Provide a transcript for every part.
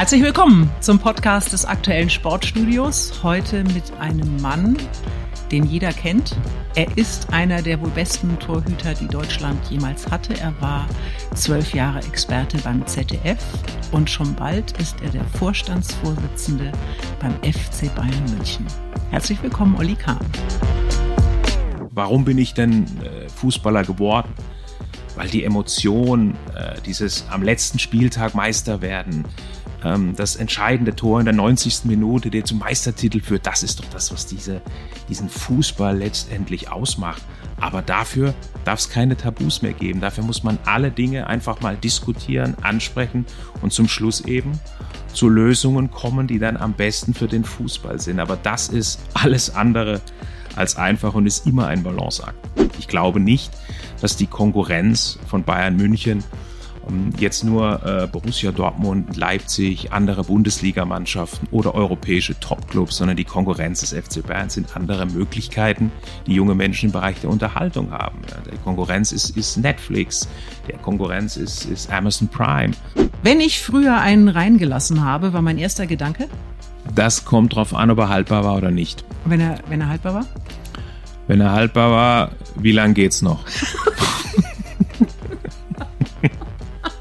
Herzlich willkommen zum Podcast des aktuellen Sportstudios. Heute mit einem Mann, den jeder kennt. Er ist einer der wohl besten Torhüter, die Deutschland jemals hatte. Er war zwölf Jahre Experte beim ZDF und schon bald ist er der Vorstandsvorsitzende beim FC Bayern München. Herzlich willkommen, Olli Kahn. Warum bin ich denn äh, Fußballer geworden? Weil die Emotion, äh, dieses am letzten Spieltag Meister werden, ähm, das entscheidende Tor in der 90. Minute, der zum Meistertitel führt, das ist doch das, was diese, diesen Fußball letztendlich ausmacht. Aber dafür darf es keine Tabus mehr geben. Dafür muss man alle Dinge einfach mal diskutieren, ansprechen und zum Schluss eben zu Lösungen kommen, die dann am besten für den Fußball sind. Aber das ist alles andere als einfach und ist immer ein Balanceakt. Ich glaube nicht, dass die Konkurrenz von Bayern München jetzt nur äh, Borussia Dortmund, Leipzig, andere Bundesligamannschaften oder europäische Topclubs, sondern die Konkurrenz des FC Bayern sind andere Möglichkeiten, die junge Menschen im Bereich der Unterhaltung haben. Ja, die Konkurrenz ist, ist Netflix, der Konkurrenz ist, ist Amazon Prime. Wenn ich früher einen reingelassen habe, war mein erster Gedanke? Das kommt drauf an, ob er haltbar war oder nicht. Wenn er, wenn er haltbar war? Wenn er haltbar war, wie lange geht's noch?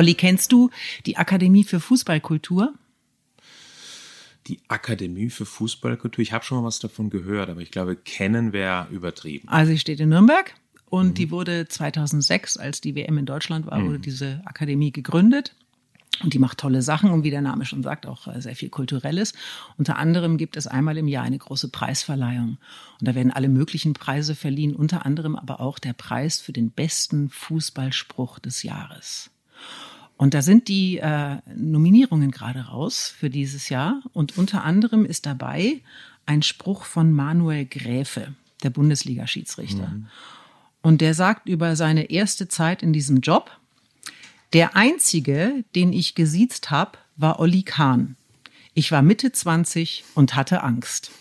Olli, kennst du die Akademie für Fußballkultur? Die Akademie für Fußballkultur, ich habe schon mal was davon gehört, aber ich glaube, kennen wäre übertrieben. Also sie steht in Nürnberg und mhm. die wurde 2006, als die WM in Deutschland war, mhm. wurde diese Akademie gegründet. Und die macht tolle Sachen und wie der Name schon sagt, auch äh, sehr viel Kulturelles. Unter anderem gibt es einmal im Jahr eine große Preisverleihung. Und da werden alle möglichen Preise verliehen, unter anderem aber auch der Preis für den besten Fußballspruch des Jahres. Und da sind die äh, Nominierungen gerade raus für dieses Jahr. Und unter anderem ist dabei ein Spruch von Manuel Gräfe, der Bundesliga-Schiedsrichter. Mhm. Und der sagt über seine erste Zeit in diesem Job, der einzige, den ich gesiezt habe, war Olli Kahn. Ich war Mitte 20 und hatte Angst.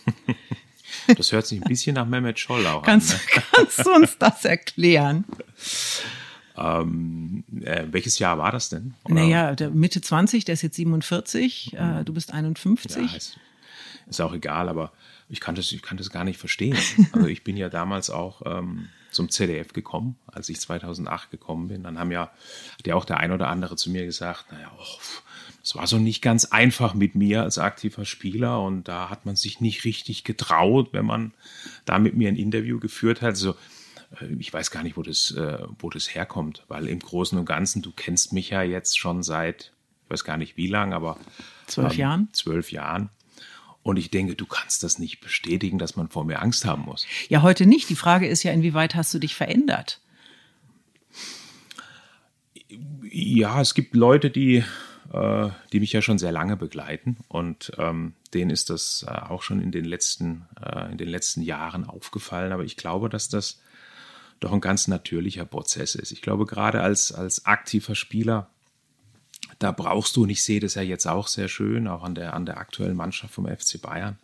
Das hört sich ein bisschen nach Mehmet Scholl auch kannst, an. Ne? Kannst du uns das erklären? Ähm, äh, welches Jahr war das denn? Oder? Naja, Mitte 20, der ist jetzt 47, äh, mhm. du bist 51. Ja, ist, ist, auch egal, aber ich kann, das, ich kann das gar nicht verstehen. Also ich bin ja damals auch ähm, zum ZDF gekommen, als ich 2008 gekommen bin. Dann haben ja, hat ja auch der ein oder andere zu mir gesagt, naja, oh, es war so nicht ganz einfach mit mir als aktiver Spieler und da hat man sich nicht richtig getraut, wenn man da mit mir ein Interview geführt hat. Also ich weiß gar nicht, wo das, äh, wo das herkommt, weil im Großen und Ganzen, du kennst mich ja jetzt schon seit, ich weiß gar nicht wie lang, aber zwölf ähm, Jahren. Zwölf Jahren. Und ich denke, du kannst das nicht bestätigen, dass man vor mir Angst haben muss. Ja, heute nicht. Die Frage ist ja, inwieweit hast du dich verändert? Ja, es gibt Leute, die, äh, die mich ja schon sehr lange begleiten und ähm, denen ist das äh, auch schon in den letzten, äh, in den letzten Jahren aufgefallen. Aber ich glaube, dass das doch ein ganz natürlicher Prozess ist. Ich glaube, gerade als, als aktiver Spieler, da brauchst du, und ich sehe das ja jetzt auch sehr schön, auch an der, an der aktuellen Mannschaft vom FC Bayern,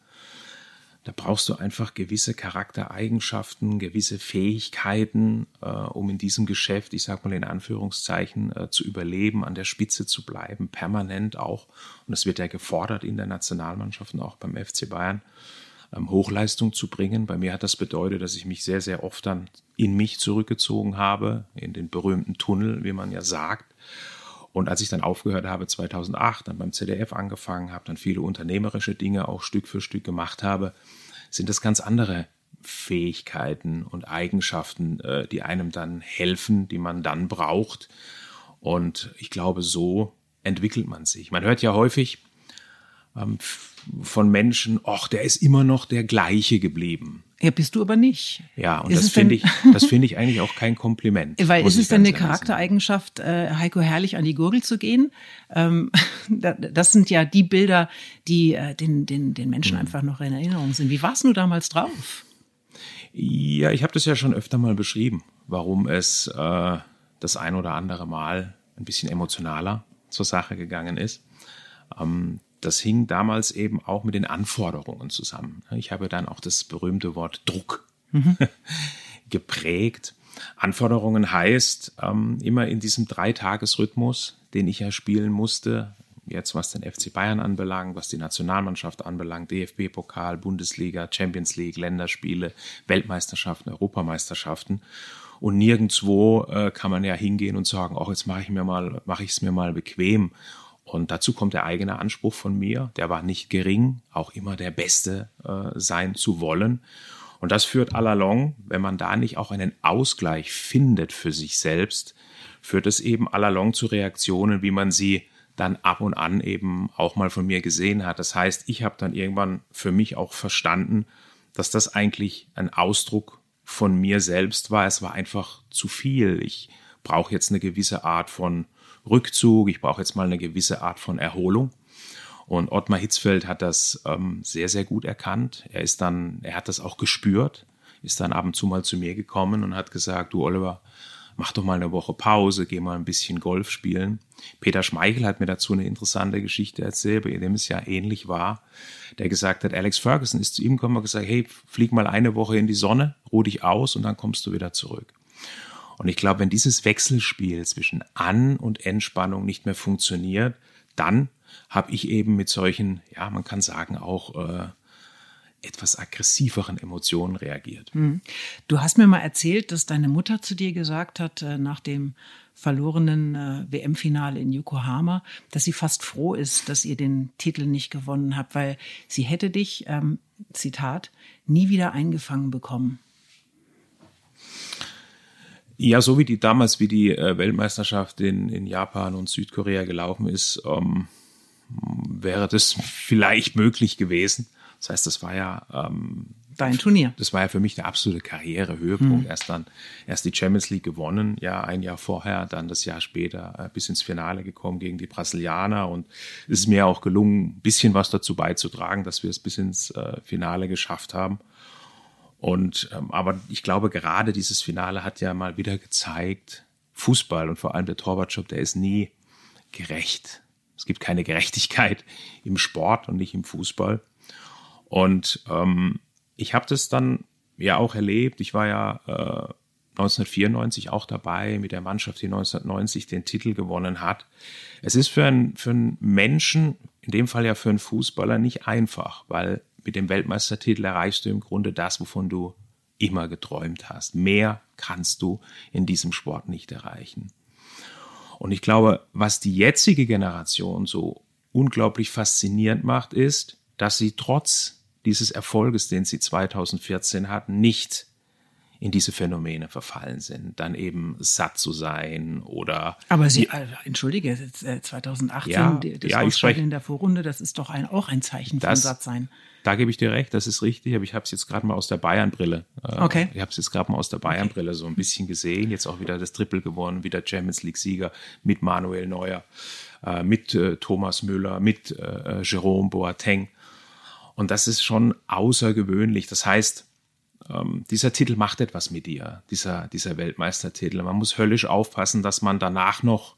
da brauchst du einfach gewisse Charaktereigenschaften, gewisse Fähigkeiten, äh, um in diesem Geschäft, ich sage mal in Anführungszeichen, äh, zu überleben, an der Spitze zu bleiben, permanent auch. Und das wird ja gefordert in der Nationalmannschaft und auch beim FC Bayern. Ähm, Hochleistung zu bringen. Bei mir hat das bedeutet, dass ich mich sehr, sehr oft dann in mich zurückgezogen habe, in den berühmten Tunnel, wie man ja sagt. Und als ich dann aufgehört habe, 2008, dann beim ZDF angefangen habe, dann viele unternehmerische Dinge auch Stück für Stück gemacht habe, sind das ganz andere Fähigkeiten und Eigenschaften, äh, die einem dann helfen, die man dann braucht. Und ich glaube, so entwickelt man sich. Man hört ja häufig, ähm, von Menschen, ach, der ist immer noch der gleiche geblieben. Ja, bist du aber nicht. Ja, und ist das finde ich, das finde ich eigentlich auch kein Kompliment. Weil ist es denn eine Charaktereigenschaft, äh, Heiko Herrlich an die Gurgel zu gehen? Ähm, das sind ja die Bilder, die äh, den, den, den Menschen mhm. einfach noch in Erinnerung sind. Wie warst du damals drauf? Ja, ich habe das ja schon öfter mal beschrieben, warum es äh, das ein oder andere Mal ein bisschen emotionaler zur Sache gegangen ist. Ähm, das hing damals eben auch mit den Anforderungen zusammen. Ich habe dann auch das berühmte Wort Druck mhm. geprägt. Anforderungen heißt ähm, immer in diesem Dreitagesrhythmus, den ich ja spielen musste, jetzt was den FC Bayern anbelangt, was die Nationalmannschaft anbelangt, DFB-Pokal, Bundesliga, Champions League, Länderspiele, Weltmeisterschaften, Europameisterschaften. Und nirgendwo äh, kann man ja hingehen und sagen, auch jetzt mache ich mir mal, mache ich es mir mal bequem und dazu kommt der eigene Anspruch von mir, der war nicht gering, auch immer der Beste äh, sein zu wollen. Und das führt allalong, wenn man da nicht auch einen Ausgleich findet für sich selbst, führt es eben allalong zu Reaktionen, wie man sie dann ab und an eben auch mal von mir gesehen hat. Das heißt, ich habe dann irgendwann für mich auch verstanden, dass das eigentlich ein Ausdruck von mir selbst war. Es war einfach zu viel. Ich brauche jetzt eine gewisse Art von Rückzug, ich brauche jetzt mal eine gewisse Art von Erholung. Und Ottmar Hitzfeld hat das ähm, sehr, sehr gut erkannt. Er ist dann, er hat das auch gespürt, ist dann ab und zu mal zu mir gekommen und hat gesagt, du Oliver, mach doch mal eine Woche Pause, geh mal ein bisschen Golf spielen. Peter Schmeichel hat mir dazu eine interessante Geschichte erzählt, bei dem es ja ähnlich war, der gesagt hat, Alex Ferguson ist zu ihm gekommen und gesagt, hey, flieg mal eine Woche in die Sonne, ruh dich aus und dann kommst du wieder zurück. Und ich glaube, wenn dieses Wechselspiel zwischen An- und Entspannung nicht mehr funktioniert, dann habe ich eben mit solchen, ja, man kann sagen, auch äh, etwas aggressiveren Emotionen reagiert. Hm. Du hast mir mal erzählt, dass deine Mutter zu dir gesagt hat, äh, nach dem verlorenen äh, WM-Finale in Yokohama, dass sie fast froh ist, dass ihr den Titel nicht gewonnen habt, weil sie hätte dich, ähm, Zitat, nie wieder eingefangen bekommen. Ja, so wie die damals, wie die äh, Weltmeisterschaft in, in Japan und Südkorea gelaufen ist, ähm, wäre das vielleicht möglich gewesen. Das heißt, das war ja ähm, dein Turnier. Das war ja für mich der absolute Karrierehöhepunkt. Hm. Erst dann, erst die Champions League gewonnen, ja, ein Jahr vorher, dann das Jahr später äh, bis ins Finale gekommen gegen die Brasilianer und es ist mir auch gelungen, ein bisschen was dazu beizutragen, dass wir es bis ins äh, Finale geschafft haben. Und ähm, aber ich glaube, gerade dieses Finale hat ja mal wieder gezeigt, Fußball und vor allem der Torwartjob, der ist nie gerecht. Es gibt keine Gerechtigkeit im Sport und nicht im Fußball. Und ähm, ich habe das dann ja auch erlebt. Ich war ja äh, 1994 auch dabei mit der Mannschaft, die 1990 den Titel gewonnen hat. Es ist für einen, für einen Menschen, in dem Fall ja für einen Fußballer, nicht einfach, weil mit dem Weltmeistertitel erreichst du im Grunde das, wovon du immer geträumt hast. Mehr kannst du in diesem Sport nicht erreichen. Und ich glaube, was die jetzige Generation so unglaublich faszinierend macht, ist, dass sie trotz dieses Erfolges, den sie 2014 hatten, nicht in diese Phänomene verfallen sind, dann eben satt zu sein oder. Aber Sie, äh, entschuldige, 2018, ja, das ja, Ausscheiden in der Vorrunde, das ist doch ein, auch ein Zeichen von Sattsein. Da gebe ich dir recht, das ist richtig, aber ich habe es jetzt gerade mal aus der Bayern-Brille. Äh, okay. Ich habe es jetzt gerade mal aus der Bayern-Brille so ein bisschen gesehen. Jetzt auch wieder das Triple gewonnen, wieder Champions League-Sieger mit Manuel Neuer, äh, mit äh, Thomas Müller, mit äh, Jerome Boateng. Und das ist schon außergewöhnlich. Das heißt, ähm, dieser Titel macht etwas mit dir, dieser, dieser Weltmeistertitel. Man muss höllisch aufpassen, dass man danach noch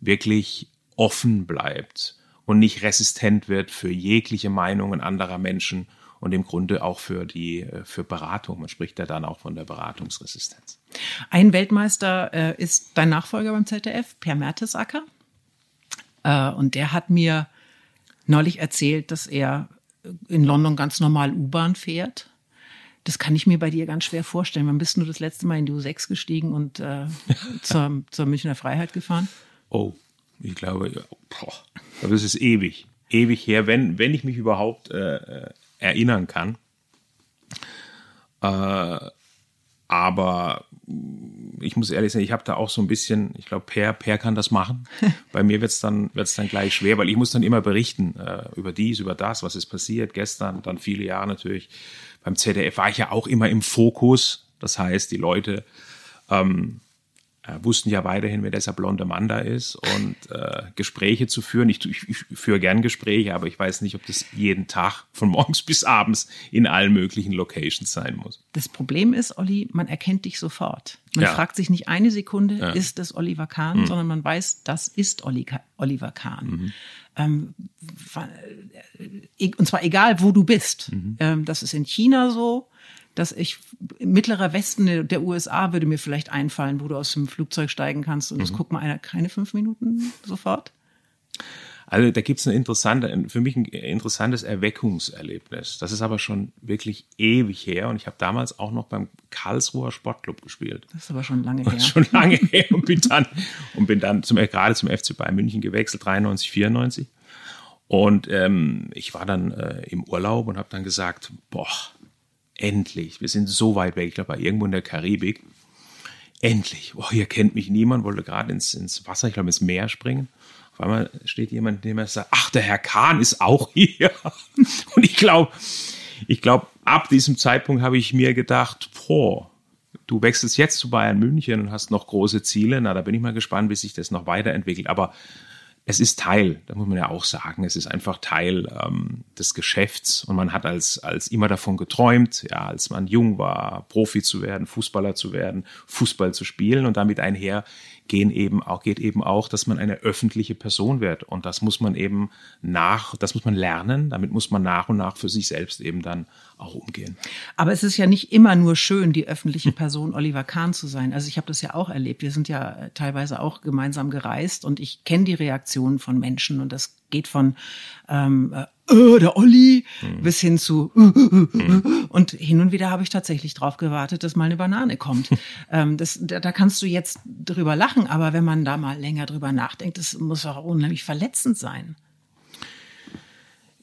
wirklich offen bleibt und nicht resistent wird für jegliche Meinungen anderer Menschen und im Grunde auch für die äh, für Beratung. Man spricht ja dann auch von der Beratungsresistenz. Ein Weltmeister äh, ist dein Nachfolger beim ZDF, Per Mertesacker. Äh, und der hat mir neulich erzählt, dass er in London ganz normal U-Bahn fährt. Das kann ich mir bei dir ganz schwer vorstellen. Wann bist du das letzte Mal in die U6 gestiegen und äh, zur, zur Münchner Freiheit gefahren? Oh, ich glaube, boah, aber es ist ewig, ewig her, wenn, wenn ich mich überhaupt äh, äh erinnern kann. Äh, aber ich muss ehrlich sagen, ich habe da auch so ein bisschen, ich glaube, Per, Per kann das machen. Bei mir wird's dann, wird's dann gleich schwer, weil ich muss dann immer berichten äh, über dies, über das, was ist passiert, gestern, dann viele Jahre natürlich. Beim ZDF war ich ja auch immer im Fokus. Das heißt, die Leute ähm, äh, wussten ja weiterhin, wer dieser blonde Mann da ist und äh, Gespräche zu führen. Ich, ich, ich führe gern Gespräche, aber ich weiß nicht, ob das jeden Tag von morgens bis abends in allen möglichen Locations sein muss. Das Problem ist, Olli, man erkennt dich sofort. Man ja. fragt sich nicht eine Sekunde, ja. ist das Oliver Kahn, mhm. sondern man weiß, das ist Olli, Oliver Kahn. Mhm. Ähm, äh, und zwar egal, wo du bist. Mhm. Ähm, das ist in China so, dass ich mittlerer Westen der USA würde mir vielleicht einfallen, wo du aus dem Flugzeug steigen kannst und mhm. das guckt mal einer keine fünf Minuten sofort. Also da gibt es ein interessante, für mich ein interessantes Erweckungserlebnis. Das ist aber schon wirklich ewig her und ich habe damals auch noch beim Karlsruher Sportclub gespielt. Das ist aber schon lange her. Schon lange her und bin dann und bin dann zum, gerade zum FC Bayern München gewechselt, 93, 94. Und ähm, ich war dann äh, im Urlaub und habe dann gesagt, boah, endlich, wir sind so weit weg, ich glaube, irgendwo in der Karibik. Endlich, oh, hier kennt mich niemand, wollte gerade ins, ins Wasser, ich glaube, ins Meer springen. Auf einmal steht jemand, dem er sagt, ach, der Herr Kahn ist auch hier. Und ich glaube, ich glaube, ab diesem Zeitpunkt habe ich mir gedacht, boah, du wechselst jetzt zu Bayern München und hast noch große Ziele. Na, da bin ich mal gespannt, wie sich das noch weiterentwickelt. Aber es ist Teil, da muss man ja auch sagen, es ist einfach Teil ähm, des Geschäfts und man hat als, als immer davon geträumt, ja, als man jung war, Profi zu werden, Fußballer zu werden, Fußball zu spielen und damit einher gehen eben auch, geht eben auch, dass man eine öffentliche Person wird. Und das muss man eben nach, das muss man lernen, damit muss man nach und nach für sich selbst eben dann auch umgehen. Aber es ist ja nicht immer nur schön, die öffentliche Person Oliver Kahn zu sein. Also ich habe das ja auch erlebt. Wir sind ja teilweise auch gemeinsam gereist und ich kenne die Reaktionen von Menschen und das geht von ähm, äh, äh, der Olli mhm. bis hin zu äh, mhm. und hin und wieder habe ich tatsächlich drauf gewartet, dass mal eine Banane kommt. ähm, das, da, da kannst du jetzt drüber lachen, aber wenn man da mal länger drüber nachdenkt, das muss auch unheimlich verletzend sein.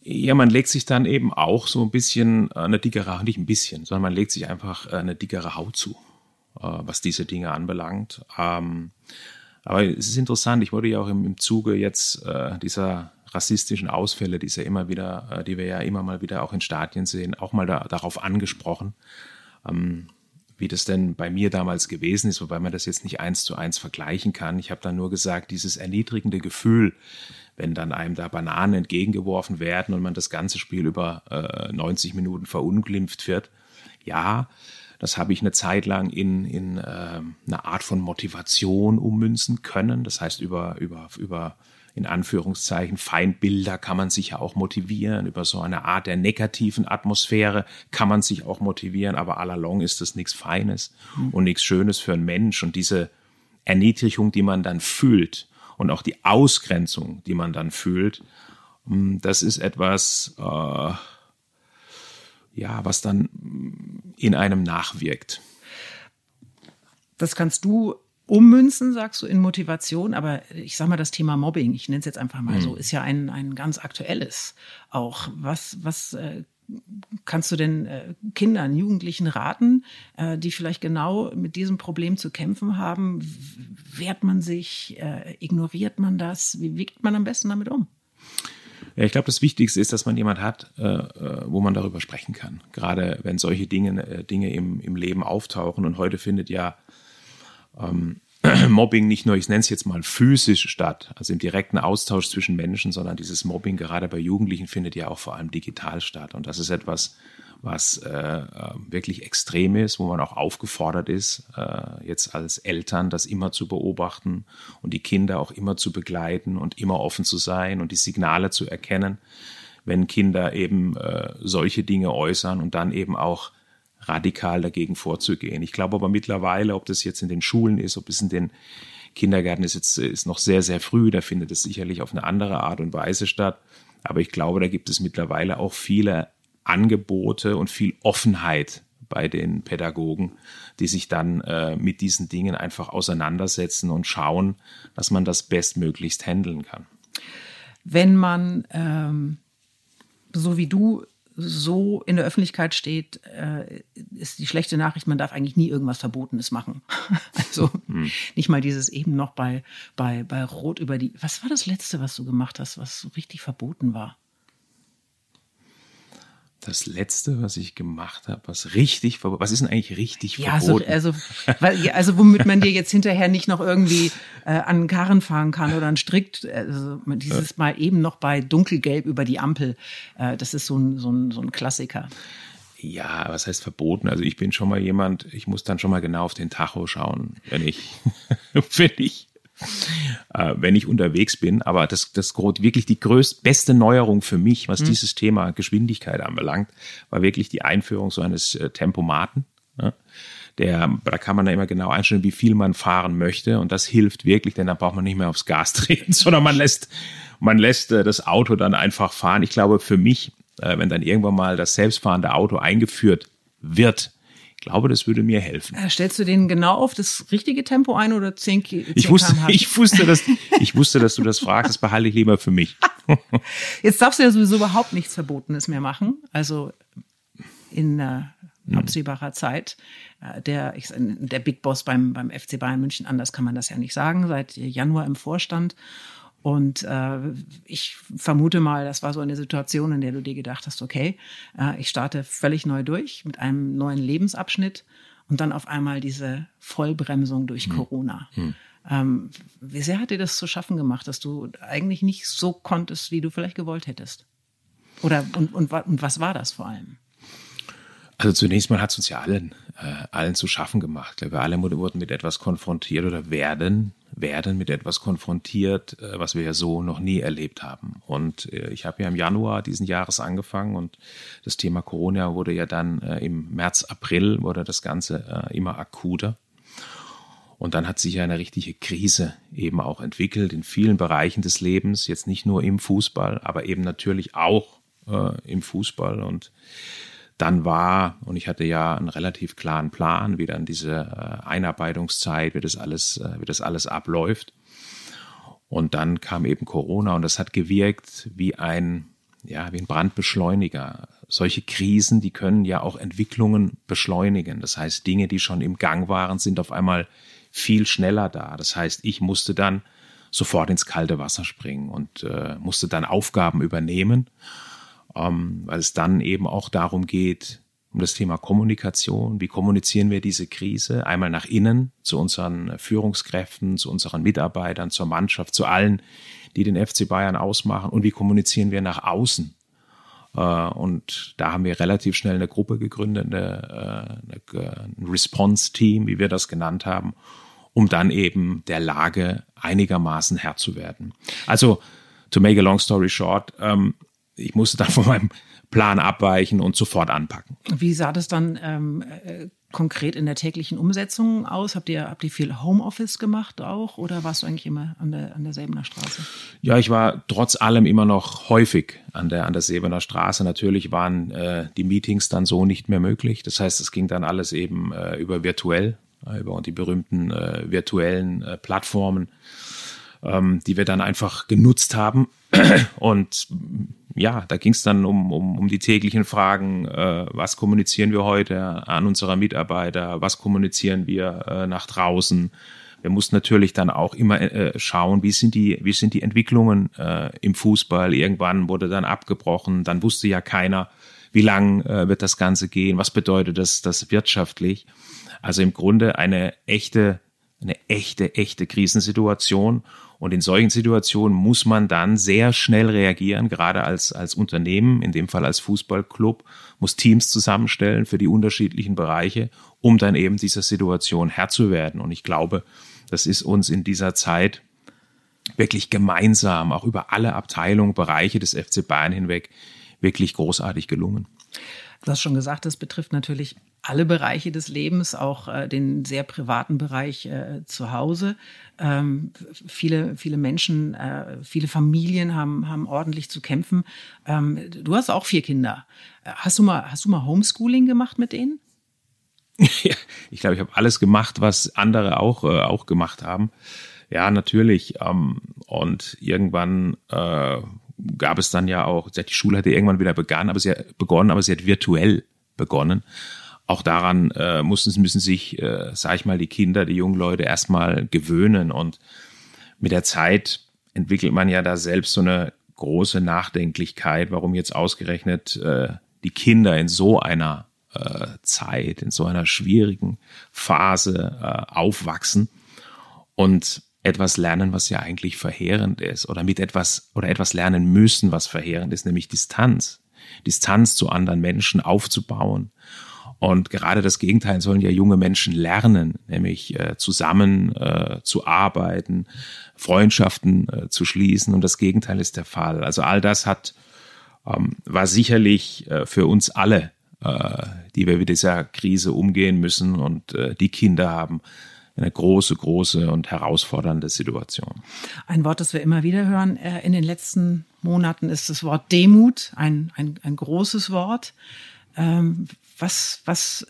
Ja, man legt sich dann eben auch so ein bisschen eine dickere, nicht ein bisschen, sondern man legt sich einfach eine dickere Haut zu, was diese Dinge anbelangt. Ähm, aber es ist interessant, ich wurde ja auch im, Zuge jetzt dieser rassistischen Ausfälle, die, ja immer wieder, äh, die wir ja immer mal wieder auch in Stadien sehen, auch mal da, darauf angesprochen, ähm, wie das denn bei mir damals gewesen ist, wobei man das jetzt nicht eins zu eins vergleichen kann. Ich habe dann nur gesagt, dieses erniedrigende Gefühl, wenn dann einem da Bananen entgegengeworfen werden und man das ganze Spiel über äh, 90 Minuten verunglimpft wird. Ja, das habe ich eine Zeit lang in, in äh, eine Art von Motivation ummünzen können. Das heißt, über, über, über in Anführungszeichen Feindbilder kann man sich ja auch motivieren. Über so eine Art der negativen Atmosphäre kann man sich auch motivieren. Aber allalong ist das nichts Feines und nichts Schönes für einen Mensch. Und diese Erniedrigung, die man dann fühlt und auch die Ausgrenzung, die man dann fühlt, hm, das ist etwas, äh, ja, was dann in einem nachwirkt. Das kannst du ummünzen, sagst du, in Motivation. Aber ich sag mal, das Thema Mobbing, ich nenne es jetzt einfach mal mhm. so, ist ja ein, ein ganz aktuelles auch. Was, was äh, kannst du denn äh, Kindern, Jugendlichen raten, äh, die vielleicht genau mit diesem Problem zu kämpfen haben? Wehrt man sich? Äh, ignoriert man das? Wie wiegt man am besten damit um? Ja, ich glaube, das Wichtigste ist, dass man jemand hat, äh, äh, wo man darüber sprechen kann. Gerade wenn solche Dinge, äh, Dinge im, im Leben auftauchen. Und heute findet ja ähm, Mobbing nicht nur, ich nenne es jetzt mal physisch statt, also im direkten Austausch zwischen Menschen, sondern dieses Mobbing gerade bei Jugendlichen findet ja auch vor allem digital statt. Und das ist etwas, was äh, äh, wirklich extrem ist, wo man auch aufgefordert ist, äh, jetzt als Eltern das immer zu beobachten und die Kinder auch immer zu begleiten und immer offen zu sein und die Signale zu erkennen, wenn Kinder eben äh, solche Dinge äußern und dann eben auch radikal dagegen vorzugehen. Ich glaube aber mittlerweile, ob das jetzt in den Schulen ist, ob es in den Kindergärten ist, jetzt ist noch sehr, sehr früh, da findet es sicherlich auf eine andere Art und Weise statt. Aber ich glaube, da gibt es mittlerweile auch viele Angebote und viel Offenheit bei den Pädagogen, die sich dann äh, mit diesen Dingen einfach auseinandersetzen und schauen, dass man das bestmöglichst handeln kann. Wenn man, ähm, so wie du so in der Öffentlichkeit steht, äh, ist die schlechte Nachricht, man darf eigentlich nie irgendwas Verbotenes machen. also hm. nicht mal dieses eben noch bei, bei, bei Rot über die. Was war das Letzte, was du gemacht hast, was so richtig verboten war? Das Letzte, was ich gemacht habe, was richtig verboten, was ist denn eigentlich richtig ja, verboten? Also, also, weil, also womit man dir jetzt hinterher nicht noch irgendwie äh, an einen Karren fahren kann oder einen Strick, also dieses. Mal eben noch bei dunkelgelb über die Ampel, äh, das ist so ein, so, ein, so ein Klassiker. Ja, was heißt verboten? Also ich bin schon mal jemand, ich muss dann schon mal genau auf den Tacho schauen, wenn ich, wenn ich äh, wenn ich unterwegs bin. Aber das, das wirklich die größte, beste Neuerung für mich, was mhm. dieses Thema Geschwindigkeit anbelangt, war wirklich die Einführung so eines äh, Tempomaten. Ja? Der, da kann man da immer genau einstellen, wie viel man fahren möchte. Und das hilft wirklich, denn dann braucht man nicht mehr aufs Gas treten, sondern man lässt, man lässt äh, das Auto dann einfach fahren. Ich glaube, für mich, äh, wenn dann irgendwann mal das selbstfahrende Auto eingeführt wird, glaube, das würde mir helfen. Äh, stellst du den genau auf das richtige Tempo ein oder 10, 10 ich wusste, ich wusste, dass, ich wusste, dass du das fragst. Das behalte ich lieber für mich. Jetzt darfst du ja sowieso überhaupt nichts Verbotenes mehr machen. Also in äh, absehbarer Zeit. Äh, der, ich, der Big Boss beim, beim FC Bayern München, anders kann man das ja nicht sagen, seit Januar im Vorstand. Und äh, ich vermute mal, das war so eine Situation, in der du dir gedacht hast, okay, äh, ich starte völlig neu durch mit einem neuen Lebensabschnitt und dann auf einmal diese Vollbremsung durch hm. Corona. Hm. Ähm, wie sehr hat dir das zu schaffen gemacht, dass du eigentlich nicht so konntest, wie du vielleicht gewollt hättest? Oder und, und, und was war das vor allem? Also zunächst mal hat es uns ja allen, äh, allen zu schaffen gemacht. Wir alle wurden mit etwas konfrontiert oder werden werden mit etwas konfrontiert, äh, was wir ja so noch nie erlebt haben. Und äh, ich habe ja im Januar diesen Jahres angefangen und das Thema Corona wurde ja dann äh, im März, April wurde das Ganze immer akuter. Und dann hat sich ja eine richtige Krise eben auch entwickelt in vielen Bereichen des Lebens, jetzt nicht nur im Fußball, aber eben natürlich auch äh, im Fußball. Und dann war, und ich hatte ja einen relativ klaren Plan, wie dann diese äh, Einarbeitungszeit, wie das alles, äh, wie das alles abläuft. Und dann kam eben Corona und das hat gewirkt wie ein, ja, wie ein Brandbeschleuniger. Solche Krisen, die können ja auch Entwicklungen beschleunigen. Das heißt, Dinge, die schon im Gang waren, sind auf einmal viel schneller da. Das heißt, ich musste dann sofort ins kalte Wasser springen und äh, musste dann Aufgaben übernehmen ähm, weil es dann eben auch darum geht, um das Thema Kommunikation. Wie kommunizieren wir diese Krise? Einmal nach innen zu unseren Führungskräften, zu unseren Mitarbeitern, zur Mannschaft, zu allen, die den FC Bayern ausmachen. Und wie kommunizieren wir nach außen? Äh, und da haben wir relativ schnell eine Gruppe gegründet, eine, äh, eine, ein Response-Team, wie wir das genannt haben, um dann eben der Lage einigermaßen Herr zu werden. Also, to make a long story short, ähm, ich musste dann von meinem Plan abweichen und sofort anpacken. Wie sah das dann ähm, äh, konkret in der täglichen Umsetzung aus? Habt ihr, habt ihr viel Homeoffice gemacht auch oder warst du eigentlich immer an der, an der Säbener Straße? Ja, ich war trotz allem immer noch häufig an der, an der Säbener Straße. Natürlich waren äh, die Meetings dann so nicht mehr möglich. Das heißt, es ging dann alles eben äh, über virtuell, äh, über die berühmten äh, virtuellen äh, Plattformen, ähm, die wir dann einfach genutzt haben. Und ja, da ging es dann um, um, um die täglichen Fragen, äh, was kommunizieren wir heute an unsere Mitarbeiter, was kommunizieren wir äh, nach draußen. Wir mussten natürlich dann auch immer äh, schauen, wie sind die, wie sind die Entwicklungen äh, im Fußball. Irgendwann wurde dann abgebrochen, dann wusste ja keiner, wie lang äh, wird das Ganze gehen, was bedeutet das, das wirtschaftlich. Also im Grunde eine echte, eine echte, echte Krisensituation. Und in solchen Situationen muss man dann sehr schnell reagieren, gerade als, als Unternehmen, in dem Fall als Fußballclub, muss Teams zusammenstellen für die unterschiedlichen Bereiche, um dann eben dieser Situation Herr zu werden. Und ich glaube, das ist uns in dieser Zeit wirklich gemeinsam, auch über alle Abteilungen, Bereiche des FC Bayern hinweg, wirklich großartig gelungen. Du hast schon gesagt, das betrifft natürlich alle Bereiche des Lebens, auch äh, den sehr privaten Bereich äh, zu Hause. Ähm, viele, viele Menschen, äh, viele Familien haben, haben ordentlich zu kämpfen. Ähm, du hast auch vier Kinder. Äh, hast du mal, hast du mal Homeschooling gemacht mit denen? ich glaube, ich habe alles gemacht, was andere auch, äh, auch gemacht haben. Ja, natürlich. Ähm, und irgendwann äh, gab es dann ja auch, die Schule hatte irgendwann wieder begonnen, aber sie hat begonnen, aber sie hat virtuell begonnen. Auch daran äh, mussten, müssen sich, äh, sag ich mal, die Kinder, die jungen Leute erstmal gewöhnen. Und mit der Zeit entwickelt man ja da selbst so eine große Nachdenklichkeit, warum jetzt ausgerechnet äh, die Kinder in so einer äh, Zeit, in so einer schwierigen Phase äh, aufwachsen und etwas lernen, was ja eigentlich verheerend ist, oder mit etwas oder etwas lernen müssen, was verheerend ist, nämlich Distanz. Distanz zu anderen Menschen aufzubauen. Und gerade das Gegenteil sollen ja junge Menschen lernen, nämlich äh, zusammen äh, zu arbeiten, Freundschaften äh, zu schließen. Und das Gegenteil ist der Fall. Also all das hat ähm, war sicherlich äh, für uns alle, äh, die wir mit dieser Krise umgehen müssen und äh, die Kinder haben, eine große, große und herausfordernde Situation. Ein Wort, das wir immer wieder hören in den letzten Monaten, ist das Wort Demut, ein, ein, ein großes Wort. Ähm, was, was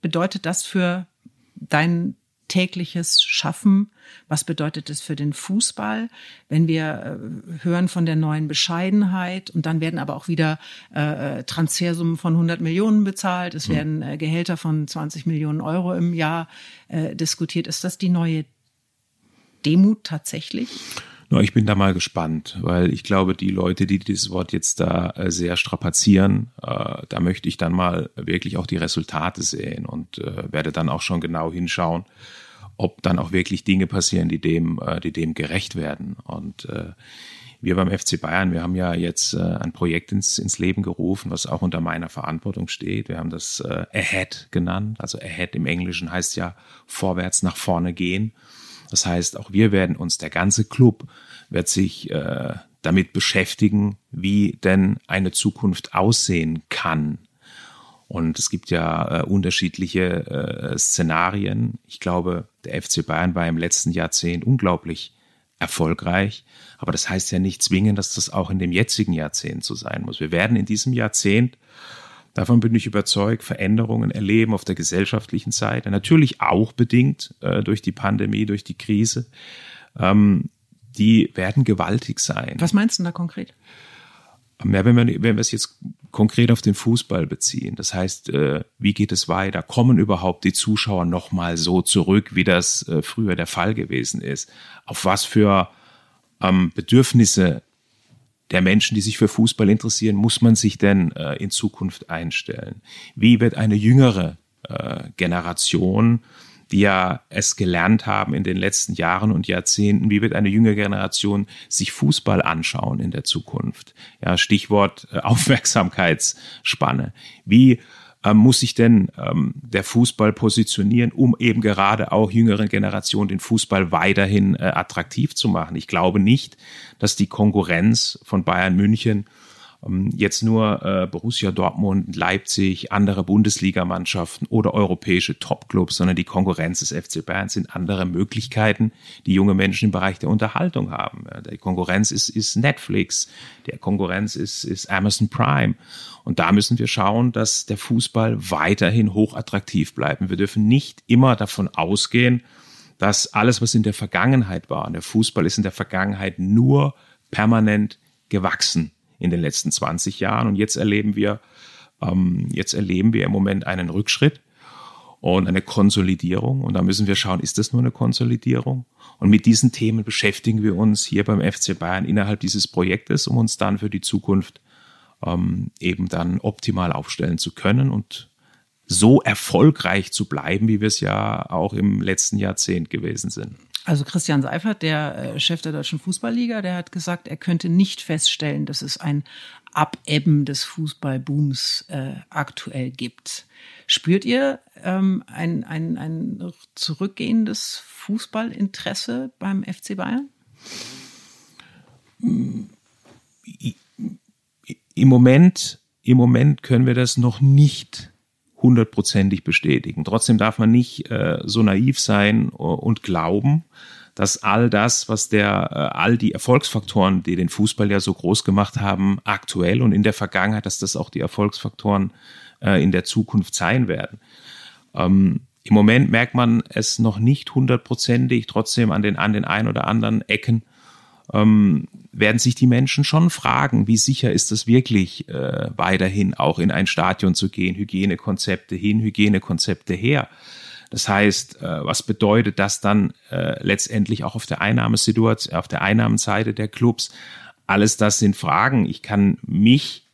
bedeutet das für dein tägliches Schaffen? Was bedeutet es für den Fußball? Wenn wir äh, hören von der neuen Bescheidenheit und dann werden aber auch wieder äh, Transfersummen von 100 Millionen bezahlt, es hm. werden äh, Gehälter von 20 Millionen Euro im Jahr äh, diskutiert. Ist das die neue Demut tatsächlich? No, ich bin da mal gespannt, weil ich glaube, die Leute, die dieses Wort jetzt da äh, sehr strapazieren, äh, da möchte ich dann mal wirklich auch die Resultate sehen und äh, werde dann auch schon genau hinschauen, ob dann auch wirklich Dinge passieren, die dem, äh, die dem gerecht werden. Und äh, wir beim FC Bayern, wir haben ja jetzt äh, ein Projekt ins, ins Leben gerufen, was auch unter meiner Verantwortung steht. Wir haben das Ahead genannt. Also Ahead im Englischen heißt ja vorwärts nach vorne gehen. Das heißt, auch wir werden uns, der ganze Club wird sich äh, damit beschäftigen, wie denn eine Zukunft aussehen kann. Und es gibt ja äh, unterschiedliche äh, Szenarien. Ich glaube, der FC Bayern war im letzten Jahrzehnt unglaublich erfolgreich. Aber das heißt ja nicht zwingend, dass das auch in dem jetzigen Jahrzehnt so sein muss. Wir werden in diesem Jahrzehnt Davon bin ich überzeugt, Veränderungen erleben auf der gesellschaftlichen Seite. Natürlich auch bedingt äh, durch die Pandemie, durch die Krise. Ähm, die werden gewaltig sein. Was meinst du da konkret? Ja, wenn, wir, wenn wir es jetzt konkret auf den Fußball beziehen, das heißt, äh, wie geht es weiter? Kommen überhaupt die Zuschauer nochmal so zurück, wie das äh, früher der Fall gewesen ist? Auf was für ähm, Bedürfnisse der Menschen, die sich für Fußball interessieren, muss man sich denn äh, in Zukunft einstellen? Wie wird eine jüngere äh, Generation, die ja es gelernt haben in den letzten Jahren und Jahrzehnten, wie wird eine jüngere Generation sich Fußball anschauen in der Zukunft? Ja, Stichwort äh, Aufmerksamkeitsspanne. Wie ähm, muss sich denn ähm, der Fußball positionieren, um eben gerade auch jüngeren Generationen den Fußball weiterhin äh, attraktiv zu machen? Ich glaube nicht, dass die Konkurrenz von Bayern München jetzt nur äh, Borussia Dortmund, Leipzig, andere Bundesligamannschaften oder europäische Topclubs, sondern die Konkurrenz des FC Bayern sind andere Möglichkeiten, die junge Menschen im Bereich der Unterhaltung haben. Die Konkurrenz ist, ist Netflix, der Konkurrenz ist, ist Amazon Prime. Und da müssen wir schauen, dass der Fußball weiterhin hochattraktiv bleibt. Wir dürfen nicht immer davon ausgehen, dass alles, was in der Vergangenheit war, und der Fußball ist in der Vergangenheit nur permanent gewachsen in den letzten 20 Jahren. Und jetzt erleben wir, ähm, jetzt erleben wir im Moment einen Rückschritt und eine Konsolidierung. Und da müssen wir schauen, ist das nur eine Konsolidierung? Und mit diesen Themen beschäftigen wir uns hier beim FC Bayern innerhalb dieses Projektes, um uns dann für die Zukunft ähm, eben dann optimal aufstellen zu können und so erfolgreich zu bleiben, wie wir es ja auch im letzten Jahrzehnt gewesen sind. Also Christian Seifert, der äh, Chef der Deutschen Fußballliga, der hat gesagt, er könnte nicht feststellen, dass es ein Abebben des Fußballbooms äh, aktuell gibt. Spürt ihr ähm, ein, ein, ein zurückgehendes Fußballinteresse beim FC Bayern? Im Moment, im Moment können wir das noch nicht hundertprozentig bestätigen. Trotzdem darf man nicht äh, so naiv sein und glauben, dass all das, was der, äh, all die Erfolgsfaktoren, die den Fußball ja so groß gemacht haben, aktuell und in der Vergangenheit, dass das auch die Erfolgsfaktoren äh, in der Zukunft sein werden. Ähm, Im Moment merkt man es noch nicht hundertprozentig, trotzdem an den, an den ein oder anderen Ecken ähm, werden sich die Menschen schon fragen, wie sicher ist es wirklich, äh, weiterhin auch in ein Stadion zu gehen, Hygienekonzepte hin, Hygienekonzepte her. Das heißt, äh, was bedeutet das dann äh, letztendlich auch auf der Einnahmesituation, auf der Einnahmenseite der Clubs? Alles das sind Fragen. Ich kann mich,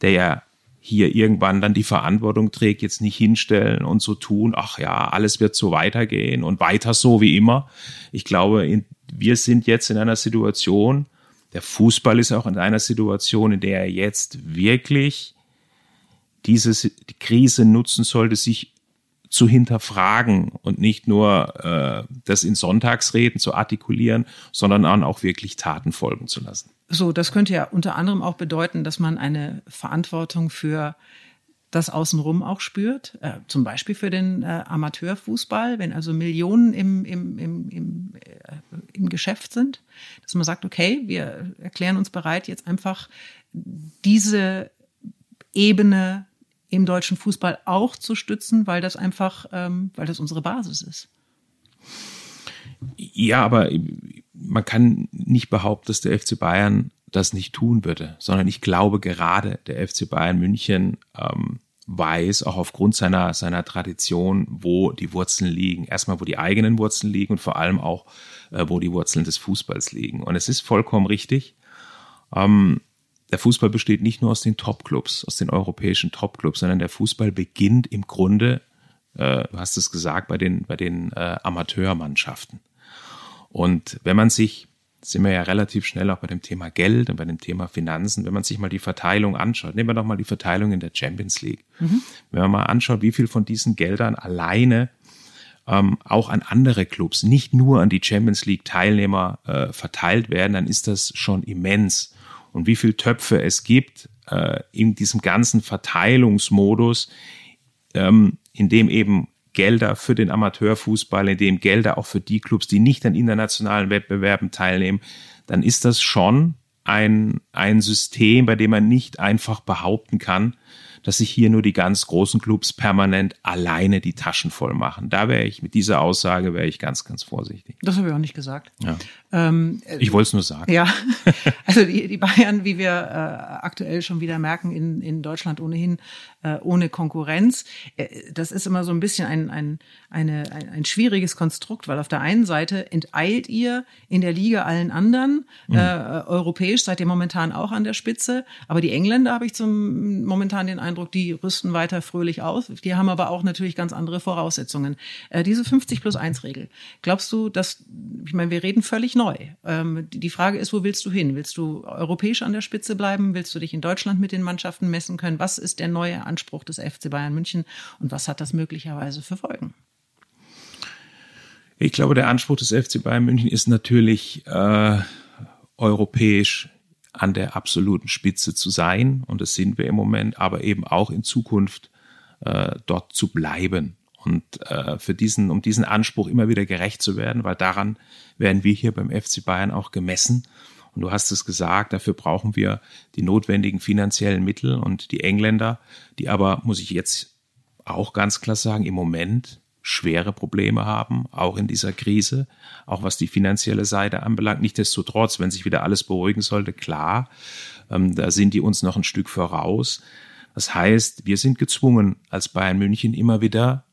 der ja hier irgendwann dann die Verantwortung trägt, jetzt nicht hinstellen und so tun, ach ja, alles wird so weitergehen und weiter so wie immer. Ich glaube, in, wir sind jetzt in einer Situation, der Fußball ist auch in einer Situation, in der er jetzt wirklich diese die Krise nutzen sollte, sich zu hinterfragen und nicht nur äh, das in Sonntagsreden zu artikulieren, sondern auch wirklich Taten folgen zu lassen. So, das könnte ja unter anderem auch bedeuten, dass man eine Verantwortung für das Außenrum auch spürt, äh, zum Beispiel für den äh, Amateurfußball, wenn also Millionen im, im, im, im, äh, im Geschäft sind, dass man sagt, okay, wir erklären uns bereit, jetzt einfach diese Ebene im deutschen Fußball auch zu stützen, weil das einfach, ähm, weil das unsere Basis ist. Ja, aber man kann nicht behaupten, dass der FC Bayern das nicht tun würde, sondern ich glaube gerade der FC Bayern München ähm, weiß, auch aufgrund seiner, seiner Tradition, wo die Wurzeln liegen. Erstmal, wo die eigenen Wurzeln liegen und vor allem auch, äh, wo die Wurzeln des Fußballs liegen. Und es ist vollkommen richtig. Ähm, der Fußball besteht nicht nur aus den Topclubs, aus den europäischen Topclubs, sondern der Fußball beginnt im Grunde, äh, du hast es gesagt, bei den, bei den äh, Amateurmannschaften. Und wenn man sich, sind wir ja relativ schnell auch bei dem Thema Geld und bei dem Thema Finanzen, wenn man sich mal die Verteilung anschaut, nehmen wir doch mal die Verteilung in der Champions League. Mhm. Wenn man mal anschaut, wie viel von diesen Geldern alleine ähm, auch an andere Clubs, nicht nur an die Champions League Teilnehmer äh, verteilt werden, dann ist das schon immens. Und wie viel Töpfe es gibt äh, in diesem ganzen Verteilungsmodus, ähm, in dem eben Gelder für den Amateurfußball, in dem Gelder auch für die Clubs, die nicht an internationalen Wettbewerben teilnehmen, dann ist das schon ein, ein System, bei dem man nicht einfach behaupten kann, dass sich hier nur die ganz großen Clubs permanent alleine die Taschen voll machen. Da wäre ich mit dieser Aussage wäre ich ganz, ganz vorsichtig. Das habe ich auch nicht gesagt. Ja. Ähm, ich wollte es nur sagen. Ja, also die, die Bayern, wie wir äh, aktuell schon wieder merken, in, in Deutschland ohnehin äh, ohne Konkurrenz. Äh, das ist immer so ein bisschen ein, ein, eine, ein, ein schwieriges Konstrukt, weil auf der einen Seite enteilt ihr in der Liga allen anderen. Mhm. Äh, europäisch seid ihr momentan auch an der Spitze, aber die Engländer habe ich zum momentan den Eindruck, die rüsten weiter fröhlich aus. Die haben aber auch natürlich ganz andere Voraussetzungen. Äh, diese 50 plus 1 Regel, glaubst du, dass, ich meine, wir reden völlig neu. Ähm, die Frage ist, wo willst du hin? Willst du europäisch an der Spitze bleiben? Willst du dich in Deutschland mit den Mannschaften messen können? Was ist der neue Anspruch des FC Bayern München und was hat das möglicherweise für Folgen? Ich glaube, der Anspruch des FC Bayern München ist natürlich äh, europäisch an der absoluten Spitze zu sein und das sind wir im Moment, aber eben auch in Zukunft äh, dort zu bleiben und äh, für diesen, um diesen Anspruch immer wieder gerecht zu werden, weil daran werden wir hier beim FC Bayern auch gemessen. Und du hast es gesagt, dafür brauchen wir die notwendigen finanziellen Mittel und die Engländer, die aber, muss ich jetzt auch ganz klar sagen, im Moment schwere Probleme haben, auch in dieser Krise, auch was die finanzielle Seite anbelangt. Nichtsdestotrotz, wenn sich wieder alles beruhigen sollte, klar, ähm, da sind die uns noch ein Stück voraus. Das heißt, wir sind gezwungen, als Bayern München immer wieder